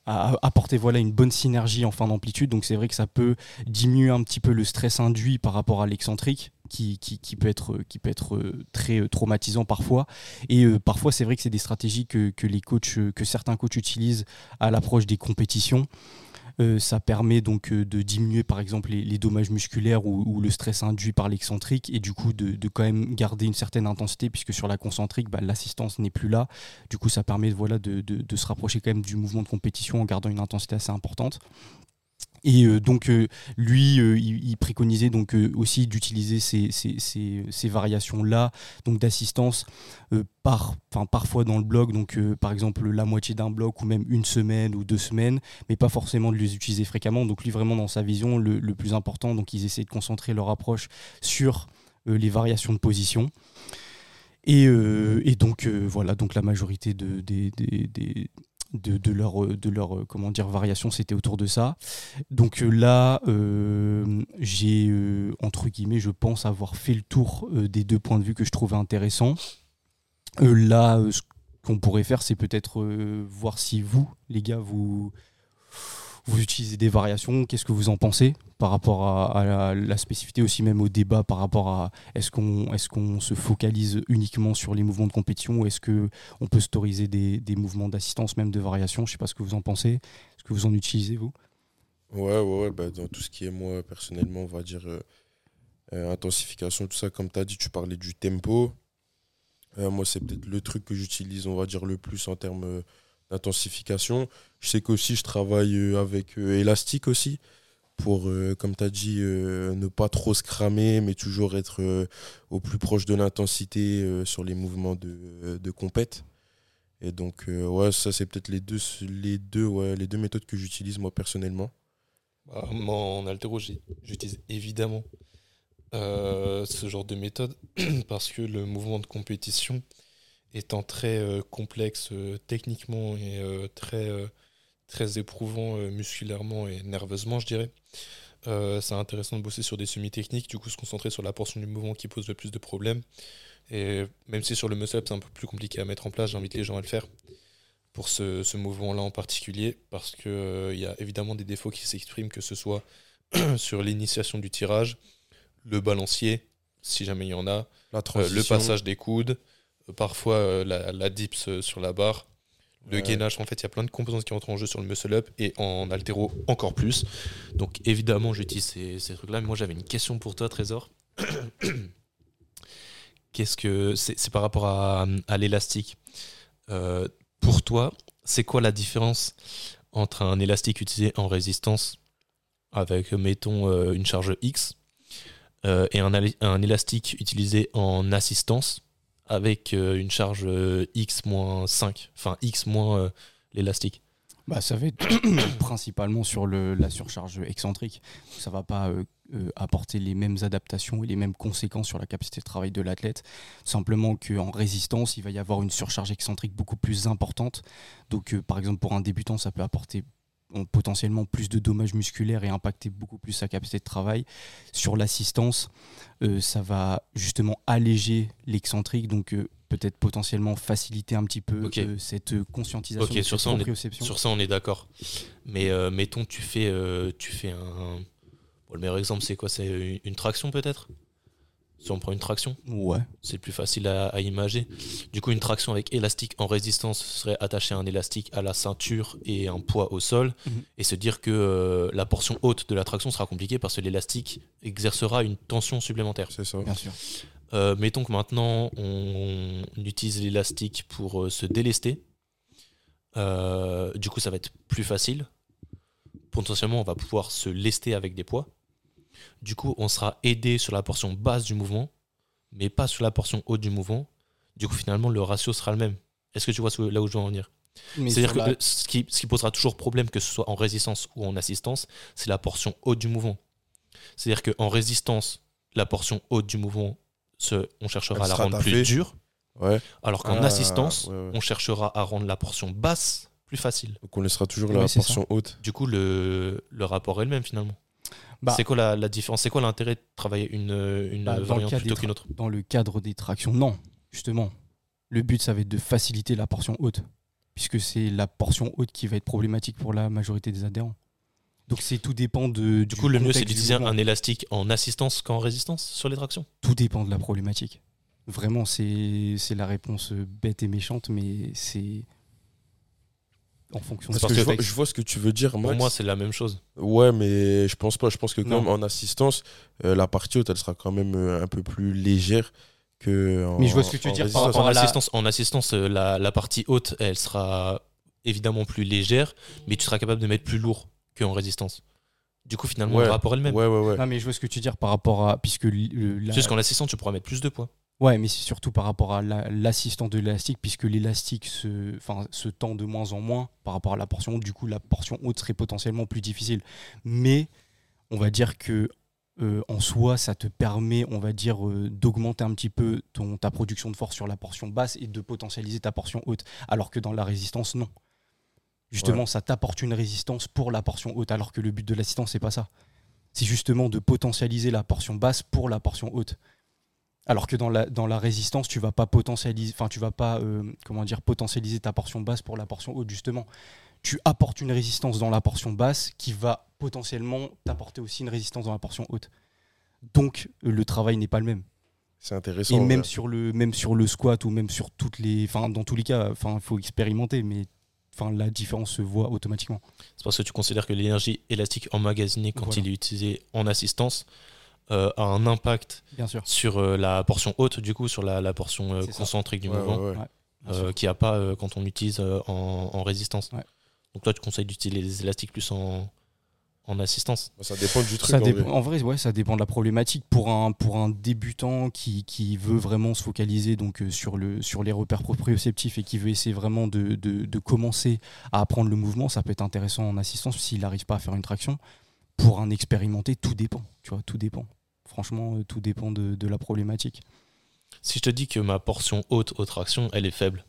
apporter voilà, une bonne synergie en fin d'amplitude. Donc c'est vrai que ça peut diminuer un petit peu le stress induit par rapport à l'excentrique. Qui, peut être, très traumatisant parfois. Et parfois, c'est vrai que c'est des stratégies que, que certains coachs utilisent à l'approche des compétitions. Euh, ça permet donc euh, de diminuer par exemple les, dommages musculaires ou, le stress induit par l'excentrique et du coup de, quand même garder une certaine intensité puisque sur la concentrique bah, l'assistance n'est plus là. Du coup ça permet voilà, de, de, se rapprocher quand même du mouvement de compétition en gardant une intensité assez importante. Et euh, donc euh, lui, euh, il, préconisait donc aussi d'utiliser ces, ces, variations-là, donc d'assistance par, parfois dans le bloc, donc par exemple la moitié d'un bloc ou même une semaine ou deux semaines, mais pas forcément de les utiliser fréquemment. Donc lui vraiment dans sa vision, le, plus important, donc ils essaient de concentrer leur approche sur les variations de position. Et, et donc voilà, donc la majorité de, des, des de, leur, de leur euh, comment dire, variation, c'était autour de ça. Donc euh, là, euh, j'ai, entre guillemets, je pense avoir fait le tour des deux points de vue que je trouvais intéressants. là, ce qu'on pourrait faire, c'est peut-être voir si vous, les gars, vous, vous utilisez des variations, qu'est-ce que vous en pensez par rapport à, la, spécificité aussi même au débat par rapport à est-ce qu'on est qu'on se focalise uniquement sur les mouvements de compétition ou est-ce qu'on peut autoriser des, des mouvements d'assistance, même de variation Je ne sais pas ce que vous en pensez. Est-ce que vous en utilisez, vous?
Ouais, ouais, ouais bah, dans tout ce qui est moi, personnellement, on va dire euh, euh, intensification, tout ça, comme tu as dit, tu parlais du tempo. Euh, moi, c'est peut-être le truc que j'utilise, on va dire, le plus en termes d'intensification. Je sais qu'aussi, je travaille euh, avec euh, Élastique aussi, pour, euh, comme tu as dit, ne pas trop se cramer, mais toujours être au plus proche de l'intensité sur les mouvements de, de compète. Et donc, ouais, ça, c'est peut-être les deux, les, deux, ouais, les deux méthodes que j'utilise moi personnellement.
Bah, moi, en altéro, j'utilise évidemment ce genre de méthode parce que le mouvement de compétition, étant très euh, complexe euh, techniquement et euh, très, très éprouvant musculairement et nerveusement, je dirais. c'est intéressant de bosser sur des semi-techniques, du coup se concentrer sur la portion du mouvement qui pose le plus de problèmes. Et même si sur le muscle-up c'est un peu plus compliqué à mettre en place, j'invite les gens à le faire pour ce, ce mouvement-là en particulier, parce qu'il il y a évidemment des défauts qui s'expriment, que ce soit sur l'initiation du tirage, le balancier, si jamais il y en a, le passage des coudes, parfois euh, la, dips euh, sur la barre, le gainage. En fait, il y a plein de composantes qui entrent en jeu sur le muscle up et en altéro encore plus. Donc évidemment, j'utilise ces, ces trucs-là. Mais moi, j'avais une question pour toi, Trésor. Qu'est-ce que c'est par rapport à, l'élastique? Euh, Pour toi, c'est quoi la différence entre un élastique utilisé en résistance avec, mettons, une charge X et un, un élastique utilisé en assistance? Avec euh, une charge euh, X-5, enfin X- euh, l'élastique
Bah, ça va être principalement sur la surcharge excentrique. Ça va pas apporter les mêmes adaptations et les mêmes conséquences sur la capacité de travail de l'athlète. Simplement qu'en résistance, il va y avoir une surcharge excentrique beaucoup plus importante. Donc, par exemple, pour un débutant, ça peut apporter bon, potentiellement plus de dommages musculaires et impacter beaucoup plus sa capacité de travail. Sur l'assistance, euh, ça va justement alléger l'excentrique, donc euh, peut-être potentiellement faciliter un petit peu euh, cette conscientisation,
Ok,
de
sur ça, on est-
proprioception.
Sur ça, on est d'accord. Mais mettons, tu fais, tu fais un. Bon, le meilleur exemple, c'est quoi? C'est une traction peut-être? Si on prend une traction,
Ouais.
c'est plus facile à, à imager. Du coup, une traction avec élastique en résistance serait attacher un élastique à la ceinture et un poids au sol.
Mhm.
Et se dire que euh, la portion haute de la traction sera compliquée parce que l'élastique exercera une tension supplémentaire.
C'est ça.
Bien sûr.
Euh, mettons que maintenant on, utilise l'élastique pour euh, se délester. Euh, du coup, ça va être plus facile. Potentiellement, on va pouvoir se lester avec des poids. Du coup, on sera aidé sur la portion basse du mouvement, mais pas sur la portion haute du mouvement. Du coup, finalement, le ratio sera le même. Est-ce que tu vois là où je veux en venir
Mais
C'est-à-dire que
la-
ce, qui, ce qui posera toujours problème, que ce soit en résistance ou en assistance, c'est la portion haute du mouvement. C'est-à-dire qu'en résistance, la portion haute du mouvement, on cherchera
Elle
à la rendre
taffée.
plus dure,
Ouais.
alors qu'en
Ah,
assistance,
ouais, ouais.
on cherchera à rendre la portion basse plus facile.
Donc on laissera toujours la portion haute.
Du coup, le, le rapport est le même finalement.
Bah,
c'est quoi la, la différence C'est quoi l'intérêt de travailler une, une
Bah,
variante plutôt qu'une autre?
dans le cadre des tractions, non. Justement, le but, ça va être de faciliter la portion haute, puisque c'est la portion haute qui va être problématique pour la majorité des adhérents. Donc c'est tout dépend de.
Du coup, le mieux, c'est d'utiliser un élastique en assistance qu'en résistance sur les tractions?
Tout dépend de la problématique. Vraiment, c'est c'est la réponse bête et méchante, mais c'est en fonction
Parce
de
que
ce
je vois,
contexte.
je vois ce que tu veux dire,
Pour moi, c'est la même chose.
Ouais, mais je pense pas. Je pense que quand même en assistance, euh, la partie haute, elle sera quand même euh, un peu plus légère que. En,
Mais je vois ce que tu veux
en
dire par
résistance.
rapport
en,
à la-
assistance, en assistance, euh, la, la partie haute, elle sera évidemment plus légère, mais tu seras capable de mettre plus lourd qu'en résistance. Du coup, finalement,
Ouais.
le rapport est le même.
Ouais, ouais, ouais.
Non, mais je vois ce que tu veux dire par rapport à. Puisque la-
juste qu'en assistance, tu pourras mettre plus de poids.
Ouais, mais c'est surtout par rapport à la- l'assistant de l'élastique, puisque l'élastique se, se tend de moins en moins par rapport à la portion haute. Du coup, la portion haute serait potentiellement plus difficile. Mais on va dire que euh, en soi, ça te permet, on va dire, euh, d'augmenter un petit peu ton, ta production de force sur la portion basse et de potentialiser ta portion haute. Alors que dans la résistance, non. Justement, ça t'apporte une résistance pour la portion haute, alors que le but de l'assistance, c'est pas ça. C'est justement de potentialiser la portion basse pour la portion haute. Alors que dans la, dans la résistance, tu vas pas potentialiser, enfin tu vas pas euh, comment dire potentialiser ta portion basse pour la portion haute justement. Tu apportes une résistance dans la portion basse qui va potentiellement t'apporter aussi une résistance dans la portion haute. Donc euh, le travail n'est pas le même.
C'est intéressant.
Et même
ouais.
sur le même sur le squat ou même sur toutes les, enfin dans tous les cas, enfin il faut expérimenter, mais enfin la différence se voit automatiquement.
C'est parce que tu considères que l'énergie élastique emmagasinée quand
Voilà.
il est utilisé en assistance euh, a un impact
Bien sûr.
sur euh, la portion haute, du coup, sur la, la portion euh,
ça.
concentrique du
Ouais,
mouvement,
ouais,
euh, qu'il n'y a pas euh, quand on utilise euh, en, en résistance.
Ouais.
Donc toi, tu conseilles d'utiliser les élastiques plus en, en assistance?
Ça dépend du truc.
Ça
en
dépend-
vrai.
en vrai, ouais, ça dépend de la problématique. Pour un, pour un débutant qui, qui veut vraiment se focaliser donc, euh, sur, le, sur les repères proprioceptifs et qui veut essayer vraiment de, de, de commencer à apprendre le mouvement, ça peut être intéressant en assistance s'il n'arrive pas à faire une traction. Pour un expérimenté, tout dépend. Tu vois, tout dépend. Franchement, euh, tout dépend de, de la problématique.
Si je te dis que ma portion haute aux tractions, elle est faible,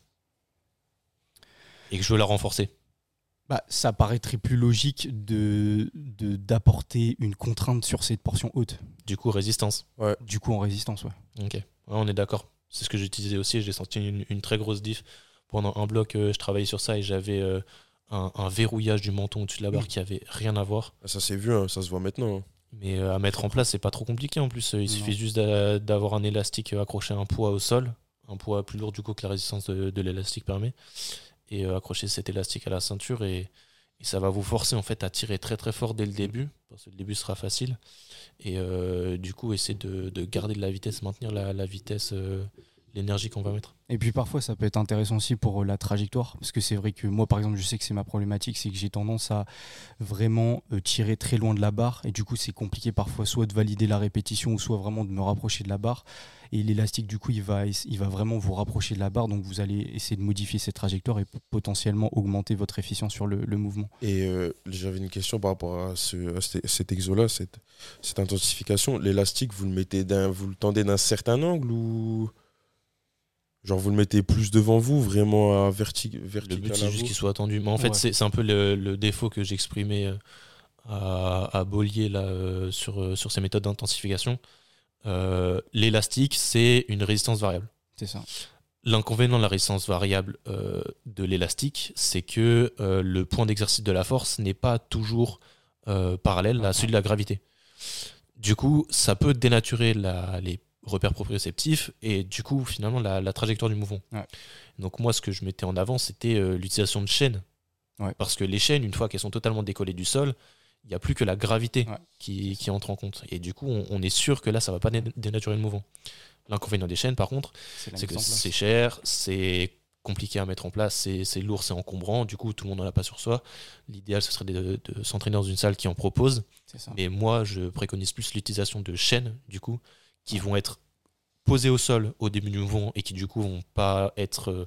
et que je veux la renforcer,
Bah, ça paraîtrait plus logique de de- d'apporter une contrainte sur cette portion haute.
du coup, résistance.
Du coup, en résistance, ouais.
Ok, Ouais, on est d'accord. C'est ce que j'utilisais aussi. J'ai senti une, une très grosse diff. Pendant un bloc, euh, je travaillais sur ça et j'avais euh, un, un verrouillage du menton au-dessus de la barre
Mm.
qui avait rien à voir.
Ça s'est vu, hein, ça se voit maintenant. hein.
Mais euh, à mettre en place, c'est pas trop compliqué en plus. Euh, Il
Non.
suffit juste d'a- d'avoir un élastique euh, accroché à un poids au sol, un poids plus lourd du coup que la résistance de, de l'élastique permet, et accrocher cet élastique à la ceinture et, et ça va vous forcer en fait à tirer très très fort dès le début, parce que le début sera facile. Et euh, du coup, essayer de, de garder de la vitesse, maintenir la, la vitesse euh, l'énergie qu'on va mettre.
Et puis parfois, ça peut être intéressant aussi pour euh, la trajectoire, parce que c'est vrai que moi, par exemple, je sais que c'est ma problématique, c'est que j'ai tendance à vraiment euh, tirer très loin de la barre, et du coup, c'est compliqué parfois soit de valider la répétition, ou soit vraiment de me rapprocher de la barre. Et l'élastique, du coup, il va, il va vraiment vous rapprocher de la barre, donc vous allez essayer de modifier cette trajectoire et potentiellement augmenter votre efficience sur le, mouvement.
Et euh, j'avais une question par rapport à, ce, cet exo-là, cette, cette intensification. L'élastique, vous le mettez vous le tendez d'un certain angle ou Genre, vous le mettez plus devant vous, vraiment à verti vertical.
Le but, c'est juste qu'il soit attendu. Mais en fait, c'est un peu le, défaut que j'exprimais euh, à, à Bollier là, euh, sur, euh, sur ces méthodes d'intensification. L'élastique, c'est une résistance variable.
C'est ça.
L'inconvénient de la résistance variable de l'élastique, c'est que le point d'exercice de la force n'est pas toujours parallèle à celui de la gravité. Du coup, ça peut dénaturer la, les repères proprioceptifs et du coup finalement la, trajectoire du mouvement. Donc moi ce que je mettais en avant c'était euh, l'utilisation de chaînes. Parce que les chaînes, une fois qu'elles sont totalement décollées du sol, il n'y a plus que la gravité qui, entre en compte. Et du coup on, est sûr que là ça va pas dénaturer le mouvement. L'inconvénient des chaînes par contre, c'est que c'est cher, c'est compliqué à mettre en place, c'est lourd, c'est encombrant, du coup tout le monde n'en a pas sur soi. L'idéal ce serait de, de s'entraîner dans une salle qui en propose. Mais moi je préconise plus l'utilisation de chaînes du coup qui vont être posés au sol au début du mouvement et qui du coup vont pas être euh,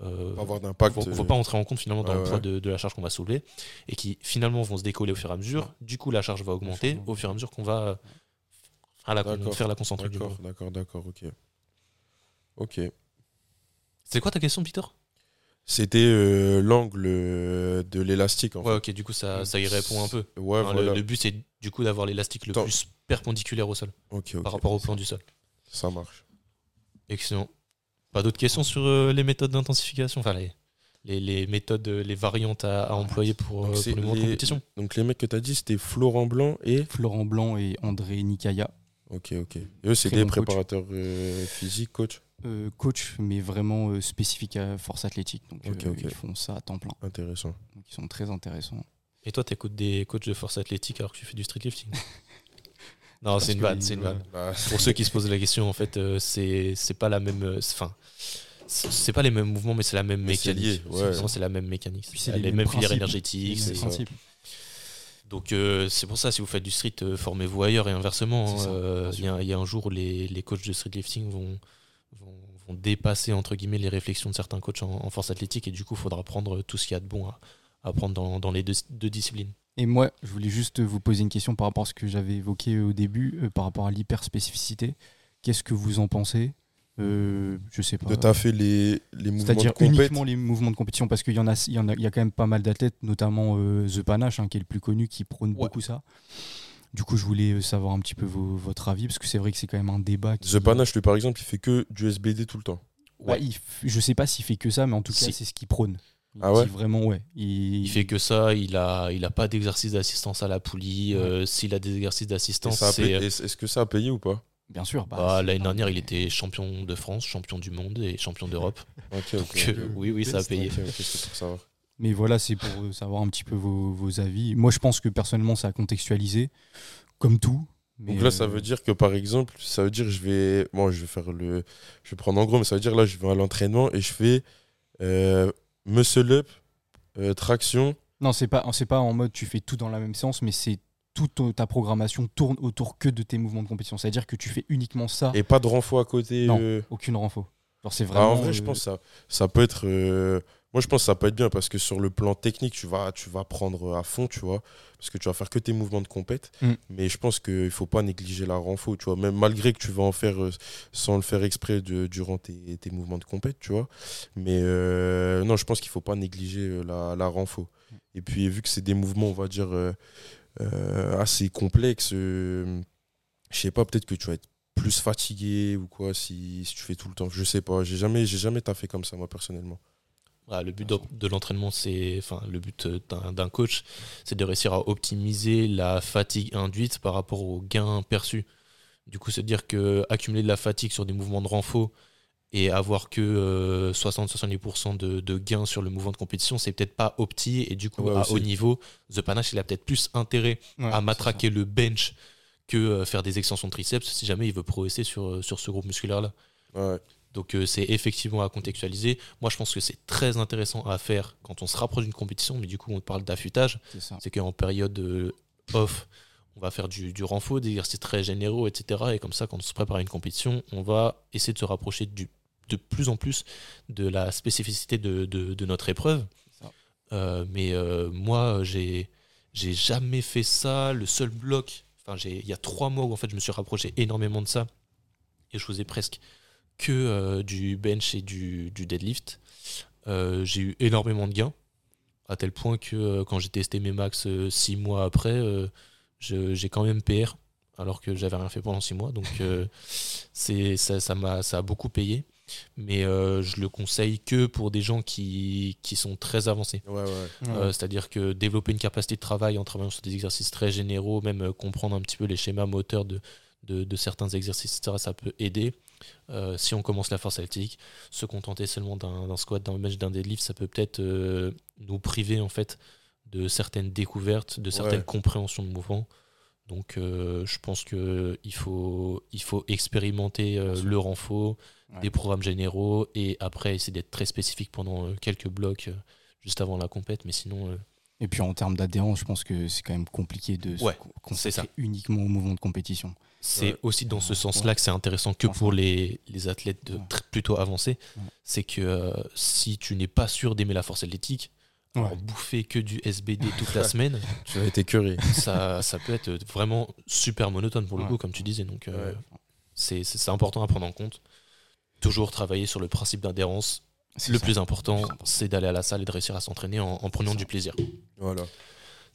euh avoir d'impact.
Vont, vont, pas entrer en compte finalement dans le poids de, de, la charge qu'on va soulever et qui finalement vont se décoller au fur et à mesure. Du coup, la charge va augmenter au fur et à mesure qu'on va à la, faire la concentration du
D'accord, d'accord, d'accord, ok. Ok.
C'est quoi ta question, Peter?
C'était euh, l'angle euh, de l'élastique. En
ouais, ok, du coup, ça, ça y répond un peu.
Ouais,
voilà. le, but, c'est du coup d'avoir l'élastique le plus perpendiculaire au sol par rapport au plan du sol.
Ça marche.
Excellent. Pas d'autres questions sur euh, les méthodes d'intensification Enfin, les, les, méthodes, les variantes à, employer pour, donc, euh, pour les, compétition?
Donc, les mecs que tu as dit, c'était Florent Blanc et
Florent Blanc et André Nikaya.
Ok, ok. Et eux, c'est des préparateurs euh, physiques, coach?
Coach, mais vraiment spécifique à force athlétique. Donc, ils font ça à temps plein.
Intéressant.
Donc, ils sont très intéressants.
Et toi, tu écoutes des coachs de force athlétique alors que tu fais du street lifting Non, c'est une vanne, c'est une vanne. Bah, Pour ceux qui se posent la question, en fait, euh, c'est pas la même. Euh, enfin, c'est pas les mêmes mouvements, mais c'est la même mécanique. C'est la même mécanique. C'est les, mêmes filières énergétiques. Donc euh, c'est pour ça, si vous faites du street, formez-vous ailleurs et inversement. Hein, il y, a un jour où les, les coachs de street lifting vont, vont, dépasser entre guillemets les réflexions de certains coachs en, force athlétique et du coup il faudra prendre tout ce qu'il y a de bon à, à prendre dans, dans les deux, deux disciplines.
Et moi, je voulais juste vous poser une question par rapport à ce que j'avais évoqué au début, euh, par rapport à l'hyperspécificité. Qu'est-ce que vous en pensez? Euh, je sais pas.
De taffer les, les mouvements
C'est-à-dire uniquement les mouvements de compétition, parce qu'il y en a, il y en a, il y a quand même pas mal d'athlètes, notamment euh, The Panache, hein, qui est le plus connu, qui prône beaucoup ça. Du coup, je voulais savoir un petit peu votre avis, parce que c'est vrai que c'est quand même un débat.
The Panache, lui, par exemple, il fait que du SBD tout le temps.
Ouais, je sais pas s'il fait que ça, mais en tout cas, c'est ce qu'il prône.
Ah ouais
vraiment, ouais.
Il... fait que ça, il a, il a pas d'exercice d'assistance à la poulie. Euh, s'il a des exercices d'assistance, c'est.
Euh, est-ce que ça a payé ou pas?
Bien sûr.
Bah, bah L'année dernière, il était champion de France, champion du monde et champion d'Europe. Donc, euh, oui, oui, ça a payé.
Mais voilà, c'est pour savoir un petit peu vos, vos, avis. Moi, je pense que personnellement, ça a contextualisé, comme tout.
Donc là, ça veut dire que par exemple, ça veut dire je vais, bon, je vais faire le, je vais prendre en gros, mais ça veut dire là, je vais à l'entraînement et je fais muscle up, euh, traction.
Non, c'est pas, c'est pas en mode tu fais tout dans la même séance, mais c'est toute ta programmation tourne autour que de tes mouvements de compétition. C'est-à-dire que tu fais uniquement ça.
Et pas de renfort à côté.
Non, euh. aucune renfort. c'est ah, vraiment.
en vrai, je pense que ça, ça peut être. Euh, moi, je pense que ça peut être bien parce que sur le plan technique, tu vas, tu vas prendre à fond, tu vois, parce que tu vas faire que tes mouvements de compète. Mm. Mais je pense qu'il ne faut pas négliger la renfo, tu vois, même malgré que tu vas en faire euh, sans le faire exprès durant tes, mouvements de compète, tu vois. Mais euh, non, je pense qu'il ne faut pas négliger euh, la, la renfo. Et puis, vu que c'est des mouvements, on va dire, assez complexes, je sais pas, peut-être que tu vas être plus fatigué ou quoi si, si, tu fais tout le temps. Je sais pas, j'ai jamais, j'ai jamais taffé comme ça, moi, personnellement
le but de, l'entraînement, c'est, enfin, le but d'un coach, c'est de réussir à optimiser la fatigue induite par rapport au gain perçu. Du coup, se dire que accumuler de la fatigue sur des mouvements de renfort et avoir que 60-70% euh, de, gains sur le mouvement de compétition, c'est peut-être pas opti. Et du coup, à haut niveau, The Panache, il a peut-être plus intérêt à matraquer le bench que euh, faire des extensions de triceps si jamais il veut progresser sur, euh, sur ce groupe musculaire-là.
Ouais.
Donc euh, c'est effectivement à contextualiser. Moi je pense que c'est très intéressant à faire quand on se rapproche d'une compétition, mais du coup on parle d'affûtage.
C'est
qu'en période euh, off, on va faire du, du renfort, des exercices très généraux, etc. Et comme ça, quand on se prépare à une compétition, on va essayer de se rapprocher du, de plus en plus de la spécificité de, de- de notre épreuve. Euh, mais moi, j'ai j'ai jamais fait ça. Le seul bloc, enfin, j'ai- il y a trois mois où en fait, je me suis rapproché énormément de ça. Et je faisais presque que euh, du bench et du, du deadlift. Euh, j'ai eu énormément de gains, à tel point que euh, quand j'ai testé mes max euh, six mois après, euh, j'ai quand même PR, alors que j'avais rien fait pendant six mois. Donc euh, c'est ça, ça m'a ça a beaucoup payé. Mais euh, je le conseille que pour des gens qui, qui sont très avancés.
Ouais, ouais.
Euh, C'est-à-dire que développer une capacité de travail en travaillant sur des exercices très généraux, même euh, comprendre un petit peu les schémas moteurs de, de, de certains exercices, etc., ça peut aider. Euh, si on commence la force athlétique, se contenter seulement d'un squat, d'un bench, d'un deadlift, ça peut peut-être euh, nous priver en fait de certaines découvertes, de certaines
Ouais.
compréhensions de mouvement. Donc euh, je pense que il faut, il faut expérimenter le renfort,
Ouais.
des programmes généraux et après essayer d'être très spécifique pendant quelques blocs juste avant la compète. Mais sinon,
Et puis en termes d'adhérence, je pense que c'est quand même compliqué de
Ouais,
se con- consacrer uniquement au mouvement de compétition.
C'est
Ouais.
aussi dans ce sens-là que c'est intéressant que pour les, les athlètes de plutôt avancés. C'est que euh, si tu n'es pas sûr d'aimer la force athlétique, alors bouffer que du SBD toute la semaine,
Tu
ça, ça peut être vraiment super monotone pour le coup, comme tu disais. Donc euh, c'est important à prendre en compte. Toujours travailler sur le principe d'adhérence. Le
ça.
plus important, c'est d'aller à la salle et de réussir à s'entraîner en, en prenant du plaisir.
Voilà.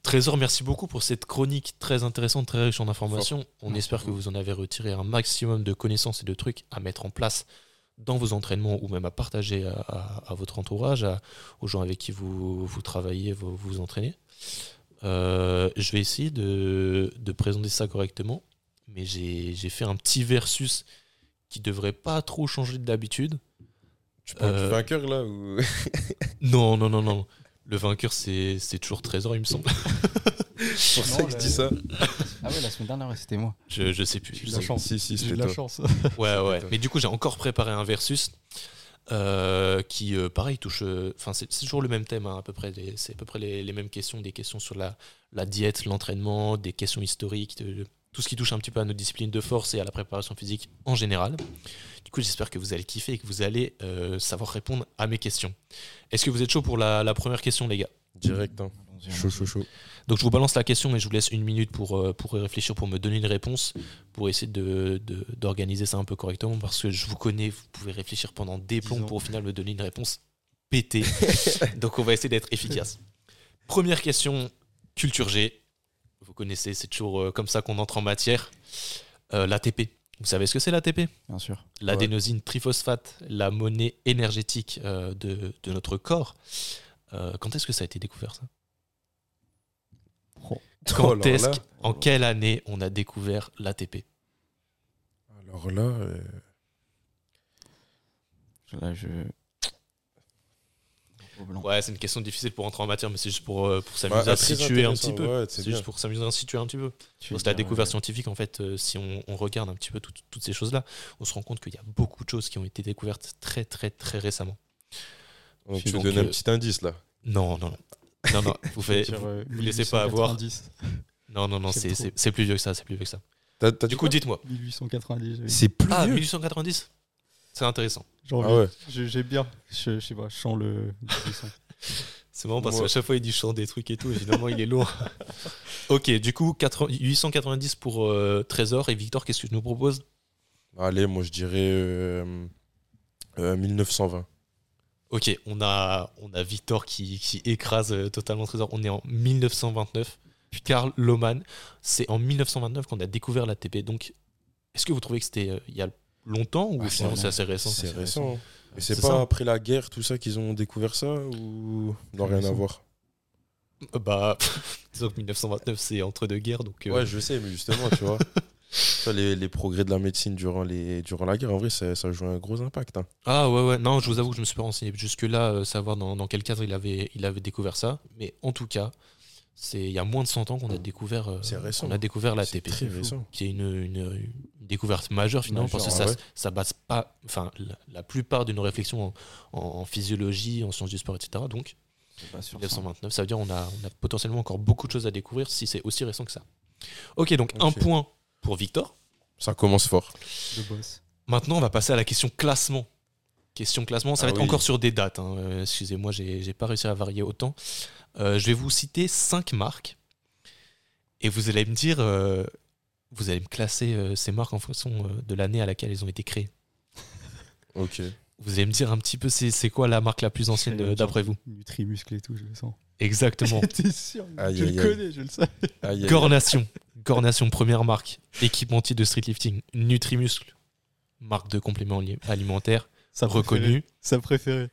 Trésor, merci beaucoup pour cette chronique très intéressante, très riche en informations. On espère que vous en avez retiré un maximum de connaissances et de trucs à mettre en place dans vos entraînements ou même à partager à, à- à votre entourage, à- aux gens avec qui vous, vous travaillez, vous vous entraînez. Euh, je vais essayer de, de présenter ça correctement, mais j'ai j'ai fait un petit versus qui devrait pas trop changer d'habitude.
Tu parles
Euh,
du vainqueur là ou...
Non, non, non, non. Le vainqueur, c'est c'est toujours Trésor, il me semble.
C'est pour
Non,
ça que je dis ça.
Ah ouais, la semaine dernière, c'était moi.
Je, je sais plus.
J'ai de la chance.
Si, si,
J'ai
c'était
de la
toi.
chance.
Ouais, ouais. Mais du coup, j'ai encore préparé un versus euh, qui, euh, pareil, touche. euh, Enfin, c'est c'est toujours le même thème, hein, à peu près. C'est à peu près les, les mêmes questions, des questions sur la, la diète, l'entraînement, des questions historiques, de- de- tout ce qui touche un petit peu à nos disciplines de force et à la préparation physique en général. Du coup, j'espère que vous allez kiffer et que vous allez euh, savoir répondre à mes questions. Est-ce que vous êtes chaud pour la, la première question, les gars?
Direct, hein.
Allons-y,
Chaud, chaud, chaud.
donc je vous balance la question et je vous laisse une minute pour, euh, pour y réfléchir, pour me donner une réponse, pour essayer de- de- d'organiser ça un peu correctement, parce que je vous connais, vous pouvez réfléchir pendant des plombs pour au final me donner une réponse pétée. Donc on va essayer d'être efficace. Première question, culture G. Vous connaissez, c'est toujours euh, comme ça qu'on entre en matière. Euh, L'ATP. Vous savez ce que c'est l'ATP
Bien sûr.
L'adénosine triphosphate, la monnaie énergétique euh, de, de notre corps. Euh, quand est-ce que ça a été découvert ça?
Oh,
Quand est-ce en quelle année on a découvert l'ATP
Alors là, euh,
Là, je.
Ouais, c'est une question difficile pour entrer en matière, mais c'est juste pour, euh, pour s'amuser
bah,
à situer un petit peu.
ouais,
c'est
c'est
juste pour s'amuser à situer un petit peu.
Veux
la découverte
euh,
scientifique, en fait, euh, si on, on regarde un petit peu tout- toutes ces choses-là, on se rend compte qu'il y a beaucoup de choses qui ont été découvertes très, très, très récemment.
donc, tu
donc,
donnes un petit indice là?
Non, non, non. Non, non, vous,
euh,
vous laissez pas avoir.
1890.
Non, non, non, c'est- c'est c'est plus vieux que ça, c'est plus vieux que ça. Du coup, dites-moi.
1890. j'avais-
C'est plus
Ah,
vieux
1890 C'est intéressant.
J'ai
Ah
envie.
ouais.
Je- J'ai bien. Je, je sais pas, je sens le.
C'est marrant parce qu'à chaque fois il dit je chante des trucs et tout, et finalement il est lourd. ok, du coup, 80 890 pour euh, Trésor et Victor, qu'est-ce que tu nous proposes?
Allez, moi je dirais euh, euh, 1920.
Ok, on a, on a Victor qui, qui écrase euh, totalement Trésor. On est en 1929. Karl Lohmann, c'est en 1929 qu'on a découvert l'ATP. Donc, est-ce que vous trouvez que c'était euh, il y a longtemps ou
Ah,
sinon
c'est
c'est assez récent
C'est récent? hein. Et c'est pas
ça.
après la guerre, tout ça, qu'ils ont découvert ça ou non, rien à voir?
Euh, Bah, disons que 1929 c'est entre deux guerres. Donc, euh,
Ouais, je sais, mais justement, tu vois. tu vois, les, les progrès de la médecine durant, les, durant la guerre, en vrai, ça, ça joue un gros impact. hein.
Ah ouais, ouais, non, je vous avoue que je me suis pas renseigné jusque-là, euh, savoir dans, dans quel cadre il avait, il avait découvert ça. Mais en tout cas, c'est il y a moins de 100 ans qu'on a découvert, euh,
C'est récent.
qu'on a découvert
très récent.
qui est une, une- une découverte majeure finalement parce que ça,
ouais.
ça base pas, enfin la, la plupart de nos réflexions en, en- en physiologie, en sciences du sport, etc. Donc
C'est pas sur ça.
1929, ça veut dire on a, on a potentiellement encore beaucoup de choses à découvrir si c'est aussi récent que ça. Ok, donc un point pour Victor.
Ça commence fort.
Maintenant, on va passer à la question classement. Question classement, ça va
Ah
être
oui.
encore sur des dates. hein. Euh, Excusez-moi, j'ai pas réussi à varier autant. Euh, je vais vous citer cinq marques et vous allez me dire, euh, vous allez me classer euh, ces marques en fonction euh, de l'année à laquelle elles ont été créées.
Ok.
Vous allez me dire un petit peu c'est c'est quoi la marque la plus ancienne d'après vous?
Nutri-muscle et tout, je le sens.
Exactement.
T'es sûr?
Aïe,
Je
aïe,
le
aïe.
connais, je le sais.
Gornation. Gornation, première marque. Équipementier de street lifting. Nutrimuscle. Marque de compléments ali- alimentaires
Ça
reconnue.
Ça préféré.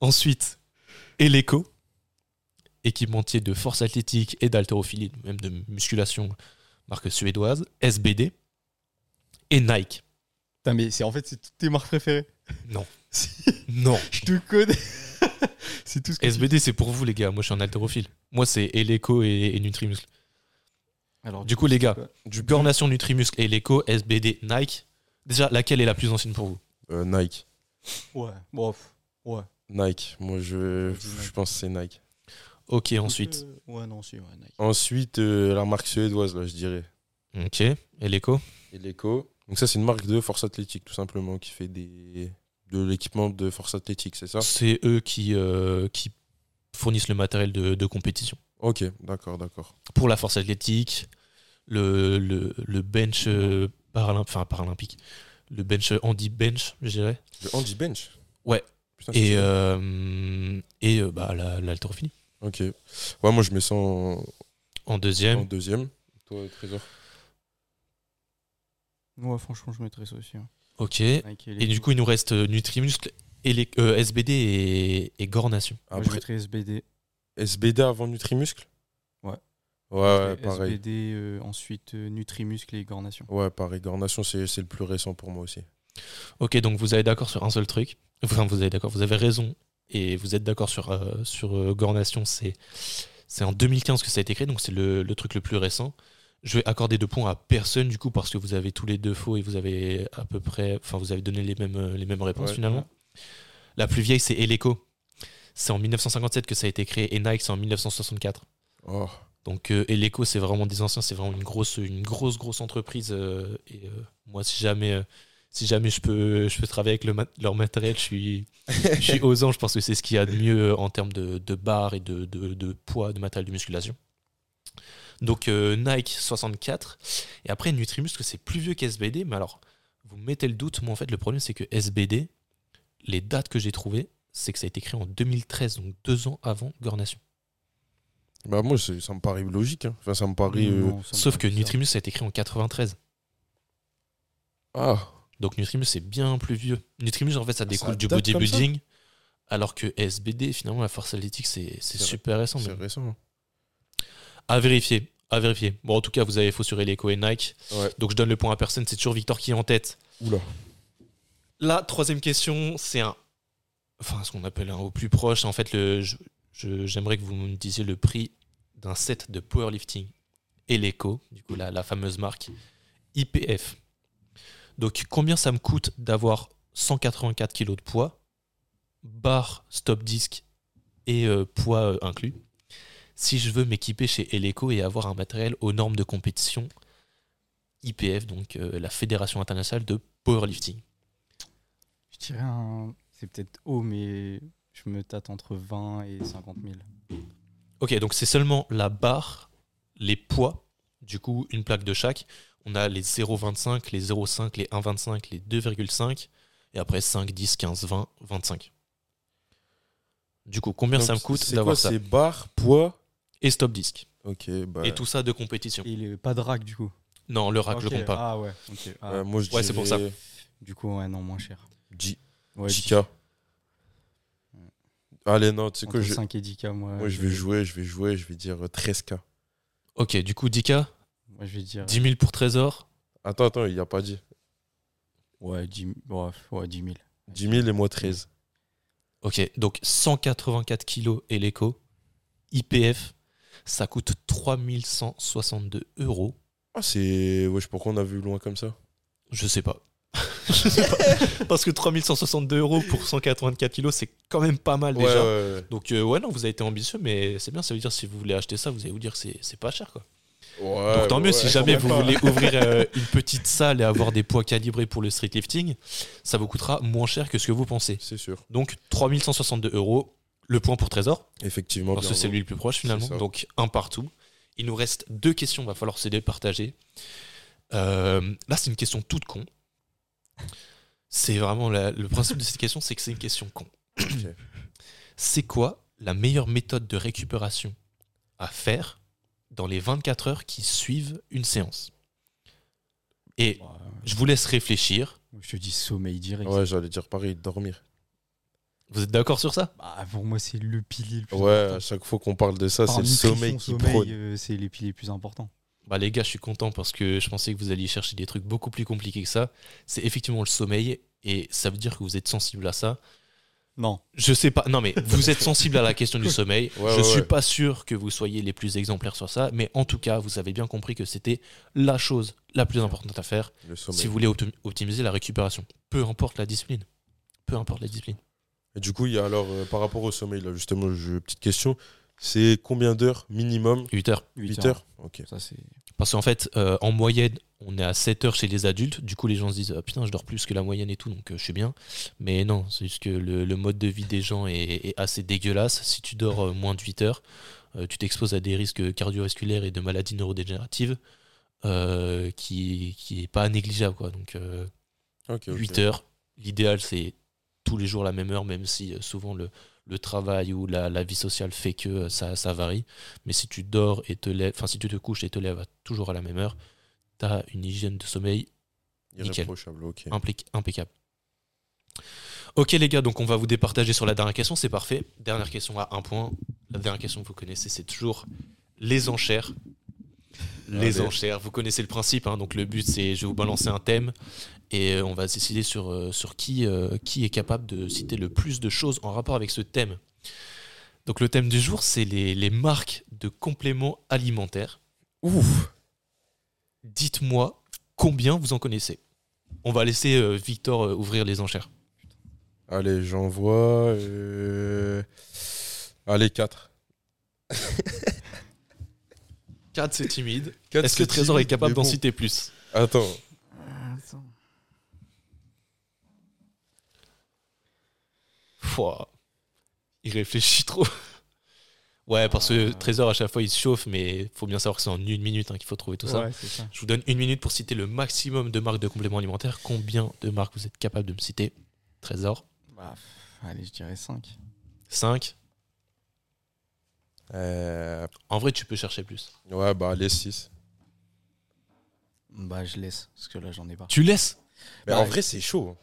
Ensuite, Eleco, équipementier de force athlétique et d'haltérophilie, même de musculation, marque suédoise. SBD et Nike.
Putain, mais c'est en fait, c'est toutes tes marques préférées.
Non.
Si,
Non.
je te connais. c'est tout ce que tu-
SBD, c'est pour vous, les gars. Moi, je suis un haltérophile. Moi, c'est Eleco et, et Nutrimuscle.
Alors,
Du coup, les gars,
Du
Gornation, Nutrimuscle et Eleco, SBD, Nike. Déjà, laquelle est la plus ancienne pour vous?
Euh, Nike.
Ouais, bon, pff, ouais.
Nike. Moi, je,
Je
pense que c'est Nike.
Ok, ensuite.
Euh, ouais, non, si, ouais, Nike.
Ensuite, euh, la marque suédoise, là, je dirais.
Ok. Eleco
Et l'Eco. Donc, ça, c'est une marque de force athlétique, tout simplement, qui fait des... de l'équipement de force athlétique, c'est ça?
C'est eux qui, euh, qui fournissent le matériel de, de compétition.
Ok, d'accord, d'accord.
Pour la force athlétique, le, le, le bench euh, enfin, paralympique, le bench handi bench, je dirais,
Le Andy Bench
Ouais.
Putain,
et, euh, et euh, bah, la-.
Ok. Ouais, moi, je mets ça en,
En
en
deuxième,
deuxième. Toi, Trésor
Ouais, franchement, je mettrais ça aussi. hein.
ok. Et du coup, il nous reste euh, Nutrimuscle, et les, euh, SBD et, et Gornation.
Moi, je
Après,
mettrais SBD.
SBD avant Nutrimuscle.
Ouais,
pareil.
SBD, euh, ensuite euh, Nutrimuscle et Gornation.
Ouais, pareil. Gornation, c'est c'est le plus récent pour moi aussi.
Ok, donc vous avez d'accord sur un seul truc. Enfin, vous avez d'accord, vous avez raison. Et vous êtes d'accord sur, euh, sur euh, Gornation, c'est c'est en 2015 que ça a été créé, donc c'est le, le truc le plus récent. Je vais accorder deux points à personne, du coup, parce que vous avez tous les deux faux et vous avez à peu près. Enfin, vous avez donné les mêmes, euh, les mêmes réponses
Ouais.
finalement. La plus vieille, c'est Eleco. C'est en 1957 que ça a été créé et Nike, c'est en 1964.
Oh,
Donc euh, Eleco, c'est vraiment des anciens, c'est vraiment une grosse, une grosse, grosse entreprise. euh, et euh, moi, si jamais, euh, si jamais je peux, je peux travailler avec leur matériel, je suis, je suis aux anges parce que c'est ce qu'il y a de mieux en termes de, barres et de, poids, de matériel de musculation. Donc Nike 64. Et après Nutrimuscle, c'est plus vieux qu'SBD. Mais alors, vous me mettez le doute. Moi, en fait, le problème, c'est que SBD, les dates que j'ai trouvées, c'est que ça a été créé en 2013, donc deux ans avant Gornation.
Bah, moi, ça me paraît logique. hein. Enfin, ça me paraît. euh,
Non, ça me
Sauf que
bizarre.
Nutrimuscle, ça a été créé en 93.
Ah,
Donc Nutrimus c'est bien plus vieux. Nutrimus en fait ça
ça
découle du
date comme
bodybuilding, alors que SBD finalement la force athlétique c'est super récent.
c'est récent.
À vérifier, à vérifier. Bon en tout cas vous avez faux sur Eleco et Nike,
Ouais.
donc je donne le point à personne. C'est toujours Victor qui est en tête.
Oula.
La troisième question c'est un, enfin ce qu'on appelle un au plus proche. En fait le, j'aimerais que vous me disiez le prix d'un set de powerlifting Eleco, du coup la, fameuse marque IPF. Donc combien ça me coûte d'avoir 184 kg de poids, barre, stop disque et euh, poids euh, inclus, si je veux m'équiper chez Eleco et avoir un matériel aux normes de compétition IPF, donc euh, la Fédération internationale de powerlifting.
Je dirais un. C'est peut-être haut, mais je me tâte entre 20 et 50 000.
Ok, donc c'est seulement la barre, les poids, du coup une plaque de chaque. On a les 0,25, les 0,5, les 1,25, les 2,5, et après 5, 10, 15, 20, 25. Du coup, combien
Donc,
ça me coûte d'avoir ça
C'est barre, poids
Et stop disque.
Ok, bah.
Et tout ça de compétition.
Et il est pas de rack, du coup.
Non, le rack, je le compte pas.
Ah ouais, ok. Ah.
euh, moi, je
Ouais, c'est pour
dirais
Du coup, ouais, non, moins cher.
J-
Ouais,
10K. Allez, non, tu sais quoi, je,
5 et 10K, moi.
moi, je vais jouer, je vais jouer, je vais dire euh, 13K.
Ok, du coup, 10K,
Moi, je vais dire.
10 000 pour Trésor.
Attends, attends, il n'y a pas dit.
Ouais, 10, ouais, ouais, 10 000.
10 000 et moi 13.
Ok, donc 184 kilos et l'écho. IPF, ça coûte 3162 euros.
Ah, c'est. Wesh, pourquoi on a vu loin comme ça?
Je sais pas. Parce que 3162 euros pour 184 kilos, c'est quand même pas mal
Ouais,
déjà.
ouais.
Donc, euh, ouais, non, vous avez été ambitieux, mais c'est bien. Ça veut dire si vous voulez acheter ça, vous allez vous dire que c'est pas cher, quoi.
Ouais,
Donc, tant mieux
ouais,
si jamais vous
pas.
voulez ouvrir euh, une petite salle et avoir des poids calibrés pour le street lifting, ça vous coûtera moins cher que ce que vous pensez.
C'est sûr.
Donc, 3162 euros, le point pour Trésor.
Effectivement.
Parce que c'est lui le plus proche finalement. Donc un partout. Il nous reste deux questions, va falloir se les partager. Euh, là, c'est une question toute con. C'est vraiment la- le principe de cette question, c'est que c'est une question con. C'est quoi la meilleure méthode de récupération à faire dans les 24 heures qui suivent une séance? Et
Ouais,
je vous laisse réfléchir.
je te dis sommeil direct.
Ouais, j'allais dire pareil, dormir.
Vous êtes d'accord sur ça?
Bah, pour moi, c'est le pilier le plus
Ouais,
important.
à chaque fois qu'on parle de ça, c'est le sommeil qui
sommeil,
prône.
euh, c'est les piliers les plus importants.
Bah les gars, je suis content parce que je pensais que vous alliez chercher des trucs beaucoup plus compliqués que ça. C'est effectivement le sommeil et ça veut dire que vous êtes sensible à ça.
Non.
Je sais pas, non mais vous êtes sensible à la question du sommeil.
Ouais,
je
ouais,
suis
ouais.
pas sûr que vous soyez les plus exemplaires sur ça, mais en tout cas, vous avez bien compris que c'était la chose la plus importante à faire si vous voulez optim- optimiser la récupération. Peu importe la discipline. Peu importe la discipline.
Et du coup, il y a alors, euh, par rapport au sommeil, là, justement, petite question. C'est combien d'heures minimum
8 heures.
8 heures Ok.
Ça, c'est.
Parce qu'en fait, euh, en moyenne, on est à 7 heures chez les adultes. Du coup, les gens se disent Ah, Putain, je dors plus que la moyenne et tout, donc euh, je suis bien. Mais non, c'est juste que le, le mode de vie des gens est, est assez dégueulasse. Si tu dors euh, moins de 8 heures, euh, tu t'exposes à des risques cardiovasculaires et de maladies neurodégénératives euh, qui, qui est pas négligeable. Quoi. Donc, euh,
Ok, ok.
8 heures, l'idéal, c'est tous les jours la même heure, même si euh, souvent le, le travail ou la, la vie sociale fait que euh, ça, ça varie. Mais si tu dors et te lèves, enfin si tu te couches et te lèves à- toujours à la même heure, tu as une hygiène de sommeil nickel.
Irréprochable, ok.
implic- impeccable. Ok les gars, donc on va vous départager sur la dernière question, c'est parfait. Dernière question à un point. La dernière question que vous connaissez, c'est toujours les enchères. Les enchères, vous connaissez le principe, hein, donc le but c'est je vais vous balancer un thème et euh, on va décider sur, euh, sur qui, euh, qui est capable de citer le plus de choses en rapport avec ce thème. Donc le thème du jour, c'est les, les marques de compléments alimentaires.
Ouf
Dites-moi combien vous en connaissez. On va laisser euh, Victor euh, ouvrir les enchères.
Allez, j'envoie. euh, Allez, 4.
4, c'est timide. Est-ce que Trésor est capable d'en citer plus?
Attends.
Pouah. Il réfléchit trop. Ouais, parce que Trésor, à chaque fois, il se chauffe, mais faut bien savoir que c'est en une minute hein, qu'il faut trouver tout ça.
Ouais, c'est ça.
Je vous donne une minute pour citer le maximum de marques de compléments alimentaires. Combien de marques vous êtes capable de me citer? Trésor
Bah, allez, je dirais 5.
5
Euh,
En vrai, tu peux chercher plus.
Ouais, bah, allez, 6.
Bah, je laisse, parce que là, j'en ai pas.
Tu laisses
Mais
Bah,
en vrai, c'est chaud.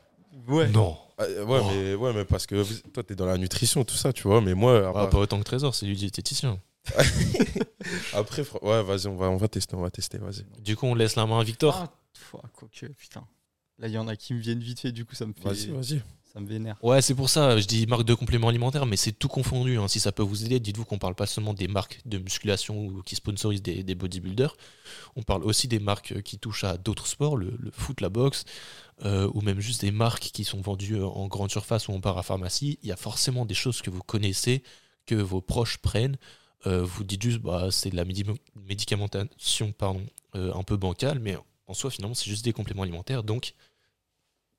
Ouais.
Non.
Ah, euh, ouais,
Oh.
mais, ouais, mais parce que vous- toi, t'es dans la nutrition, tout ça, tu vois. Mais moi, à
Ah,
part-
pas autant que Trésor, c'est lui diététicien.
après, ouais, vas-y, on va, on va tester, on va tester, vas-y.
Du coup, on laisse la main à Victor.
Ah, pff, quoique, putain. Là, il y en a qui me viennent vite fait, du coup, ça me fait.
Vas-y, vas-y.
Ça me vénère.
Ouais, c'est pour ça, je dis marque de compléments alimentaires, mais c'est tout confondu. hein. Si ça peut vous aider, dites-vous qu'on parle pas seulement des marques de musculation ou qui sponsorisent des, bodybuilders. On parle aussi des marques euh, qui touchent à d'autres sports, le, foot, la boxe, euh, ou même juste des marques qui sont vendues euh, en grande surface ou en parapharmacie. Il y a forcément des choses que vous connaissez, que vos proches prennent. Vous dites juste, bah, c'est de la médi- médicamentation pardon, un peu bancale, mais en soi, finalement, c'est juste des compléments alimentaires. Donc,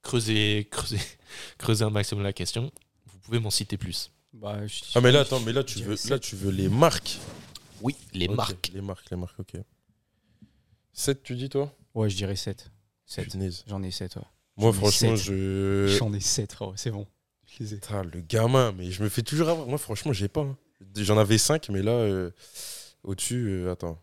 creusez, creusez, creusez un maximum la question. Vous pouvez m'en citer plus.
Bah, je-
Ah, mais là, attends, mais là, tu veux, là, tu veux les marques.
Oui, les marques.
Les marques, les marques, ok. 7, tu dis, toi?
Ouais, je dirais 7. 7.
Punaise.
J'en ai 7, ouais.
Moi, franchement, je.
J'en ai 7, frérot, c'est bon. Je les ai.
Putain, le gamin, mais je me fais toujours avoir. Moi, franchement, j'ai pas. hein. J'en avais 5, mais là, euh, au-dessus, euh, attends.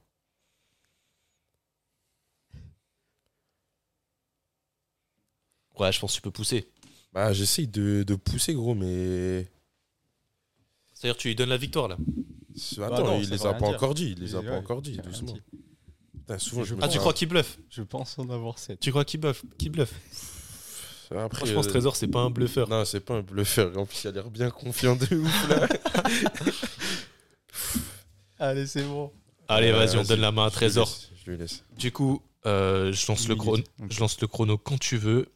Ouais, je pense que tu peux pousser.
Bah, j'essaye de, de pousser, gros, mais.
C'est-à-dire, tu lui donnes la victoire là.
Attends,
non,
il
ça
les
veut
a
rien
pas
dire.
encore dit. Il les a pas encore dit,
rien
doucement.
dit.
Putain, souvent, je me
Ah, tu
prends-
crois qu'il bluffe
Je pense en avoir 7.
Tu crois qu'il bluffe? Qui bluffe?
Après,
Moi, je pense
euh,
que Trésor, c'est pas un bluffeur.
Non, c'est pas un bluffeur. En plus, il a l'air bien confiant de ouf, là.
Allez, c'est bon.
Allez,
Euh,
vas-y, on donne la main à
je lui
Trésor.
laisse, Je lui laisse.
Du coup, Euh, je, lance le chrono, je lance le chrono quand tu veux.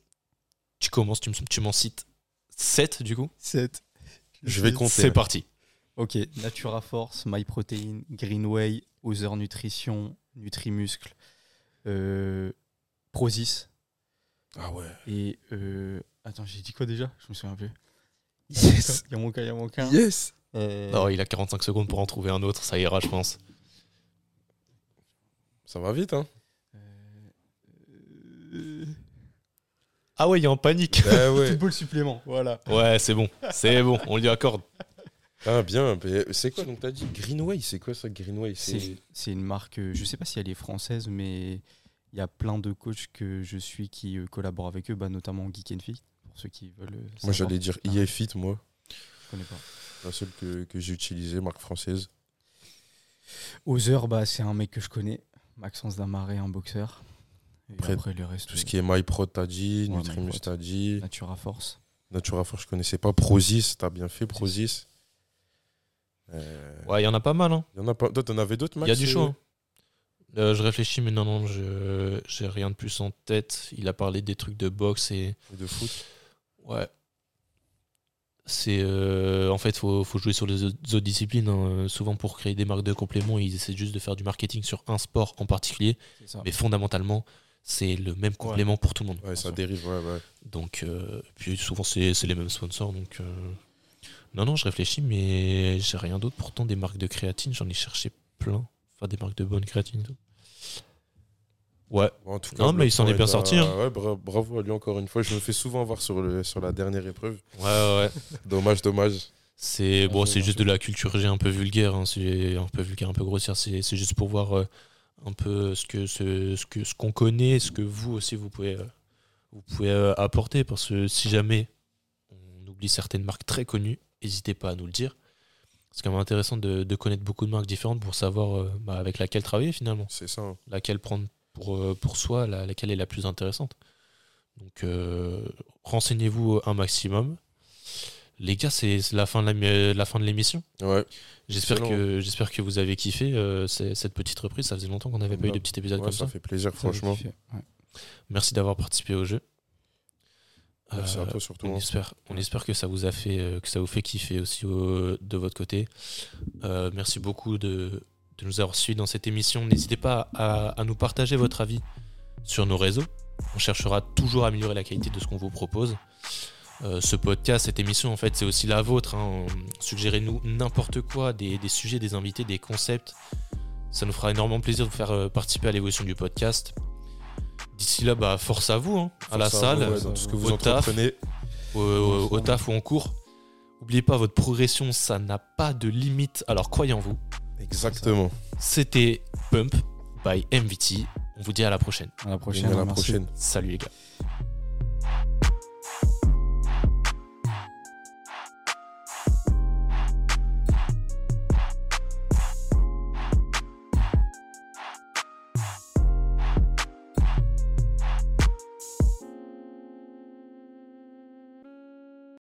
Tu commences, tu, me- tu m'en cites 7 du coup.
7.
Je vais compter.
C'est parti.
Ok, Natura Force, MyProtein, Greenway, Other Nutrition, Nutrimuscle, euh, Prozis
Ah ouais.
et. euh, attends, j'ai dit quoi déjà? Je me souviens plus.
Yes.
Il y a mon cas, il y a mon cas.
Yes.
Euh,
Non, il a 45 secondes pour en trouver un autre, ça ira, je pense.
Ça va vite, hein
euh,
Ah ouais, il est en panique.
Ah ouais.
Football supplément, voilà.
Ouais, c'est bon, c'est bon, on lui accorde.
Ah bien. mais C'est quoi donc t'as dit Greenway C'est quoi ça Greenway
C'est c'est une marque, euh, je sais pas si elle est française, mais il y a plein de coachs que je suis qui euh, collaborent avec eux, bah, notamment Geek and Fit, pour ceux qui veulent. euh,
Moi
savoir.
j'allais dire
Ah,
EFIT moi.
Je connais pas.
La seule que, que j'ai utilisée, marque française.
Other, bah, c'est un mec que je connais, Maxence Damaré, un boxeur. Et
Après,
après, le reste,
Tout ce qui est MyPro t'as dit,
Ouais,
Nutrimus
MyProt.
t'as dit,
Natura Force.
Natura Force je connaissais pas, Prozis, t'as bien fait Prozis. Euh,
Ouais, il y en a pas mal. Hein.
y en a pas. Toi t'en avais d'autres
Il
Max
y a du
euh
choix. hein. Euh, je réfléchis, mais non, non, je j'ai rien de plus en tête. Il a parlé des trucs de boxe et.
De foot.
Ouais. C'est. euh, en fait, faut, faut jouer sur les autres disciplines. hein. Souvent, pour créer des marques de compléments, ils essaient juste de faire du marketing sur un sport en particulier. Mais fondamentalement, c'est le même complément pour tout le monde.
Ouais, ça dérive, ouais, ouais.
Donc, euh, puis souvent, c'est les mêmes sponsors. Donc, euh, non, non, je réfléchis, mais j'ai rien d'autre. Pourtant, des marques de créatine, j'en ai cherché plein. Enfin, des marques de bonne créatine tout. Ouais,
en tout
Non,
je
mais il s'en est bien
et
sorti, hein.
Ouais, bra- bravo à lui encore une fois. Je me fais souvent voir sur, le, sur la dernière épreuve.
ouais, ouais.
Dommage, dommage.
C'est bon,
Bravo,
c'est juste de la culture G un peu vulgaire, hein, c'est un peu vulgaire, un peu grossière. C'est c'est juste pour voir euh, un peu ce que ce, ce que ce qu'on connaît, ce que vous aussi vous pouvez euh, vous pouvez euh, apporter, parce que si jamais on oublie certaines marques très connues, n'hésitez pas à nous le dire. C'est quand même intéressant de, de connaître beaucoup de marques différentes pour savoir euh, bah, avec laquelle travailler finalement,
C'est ça. hein.
laquelle prendre pour euh, pour soi, la- laquelle est la plus intéressante. Donc euh, renseignez-vous un maximum. Les gars, c'est la fin de la- la fin de l'émission.
Ouais.
J'espère que, j'espère que vous avez kiffé euh, cette petite reprise. Ça faisait longtemps qu'on n'avait pas eu de petit épisode
Ouais,
comme
ça
ça.
fait plaisir,
Ça,
franchement.
ouais.
Merci d'avoir participé au jeu.
Merci
Euh,
à toi surtout.
on,
hein.
espère, on espère que ça vous a fait, euh, que ça vous fait kiffer aussi au- de votre côté. Euh, merci beaucoup de, de nous avoir suivis dans cette émission. N'hésitez pas à, à nous partager votre avis sur nos réseaux. On cherchera toujours à améliorer la qualité de ce qu'on vous propose. Euh, ce podcast, cette émission, en fait, c'est aussi la vôtre. hein. Suggérez-nous n'importe quoi, des, des sujets, des invités, des concepts. Ça nous fera énormément plaisir de vous faire euh, participer à l'évolution du podcast. D'ici là, bah, force à vous, hein, à la salle,
vous, ouais, dans tout ce que vous
au taf, au, au- au taf ou en cours. N'oubliez pas, votre progression, ça n'a pas de limite. Alors croyez en vous.
Exactement.
C'était Pump by MVT. On vous dit à la prochaine.
À la prochaine.
à la prochaine.
Salut les gars.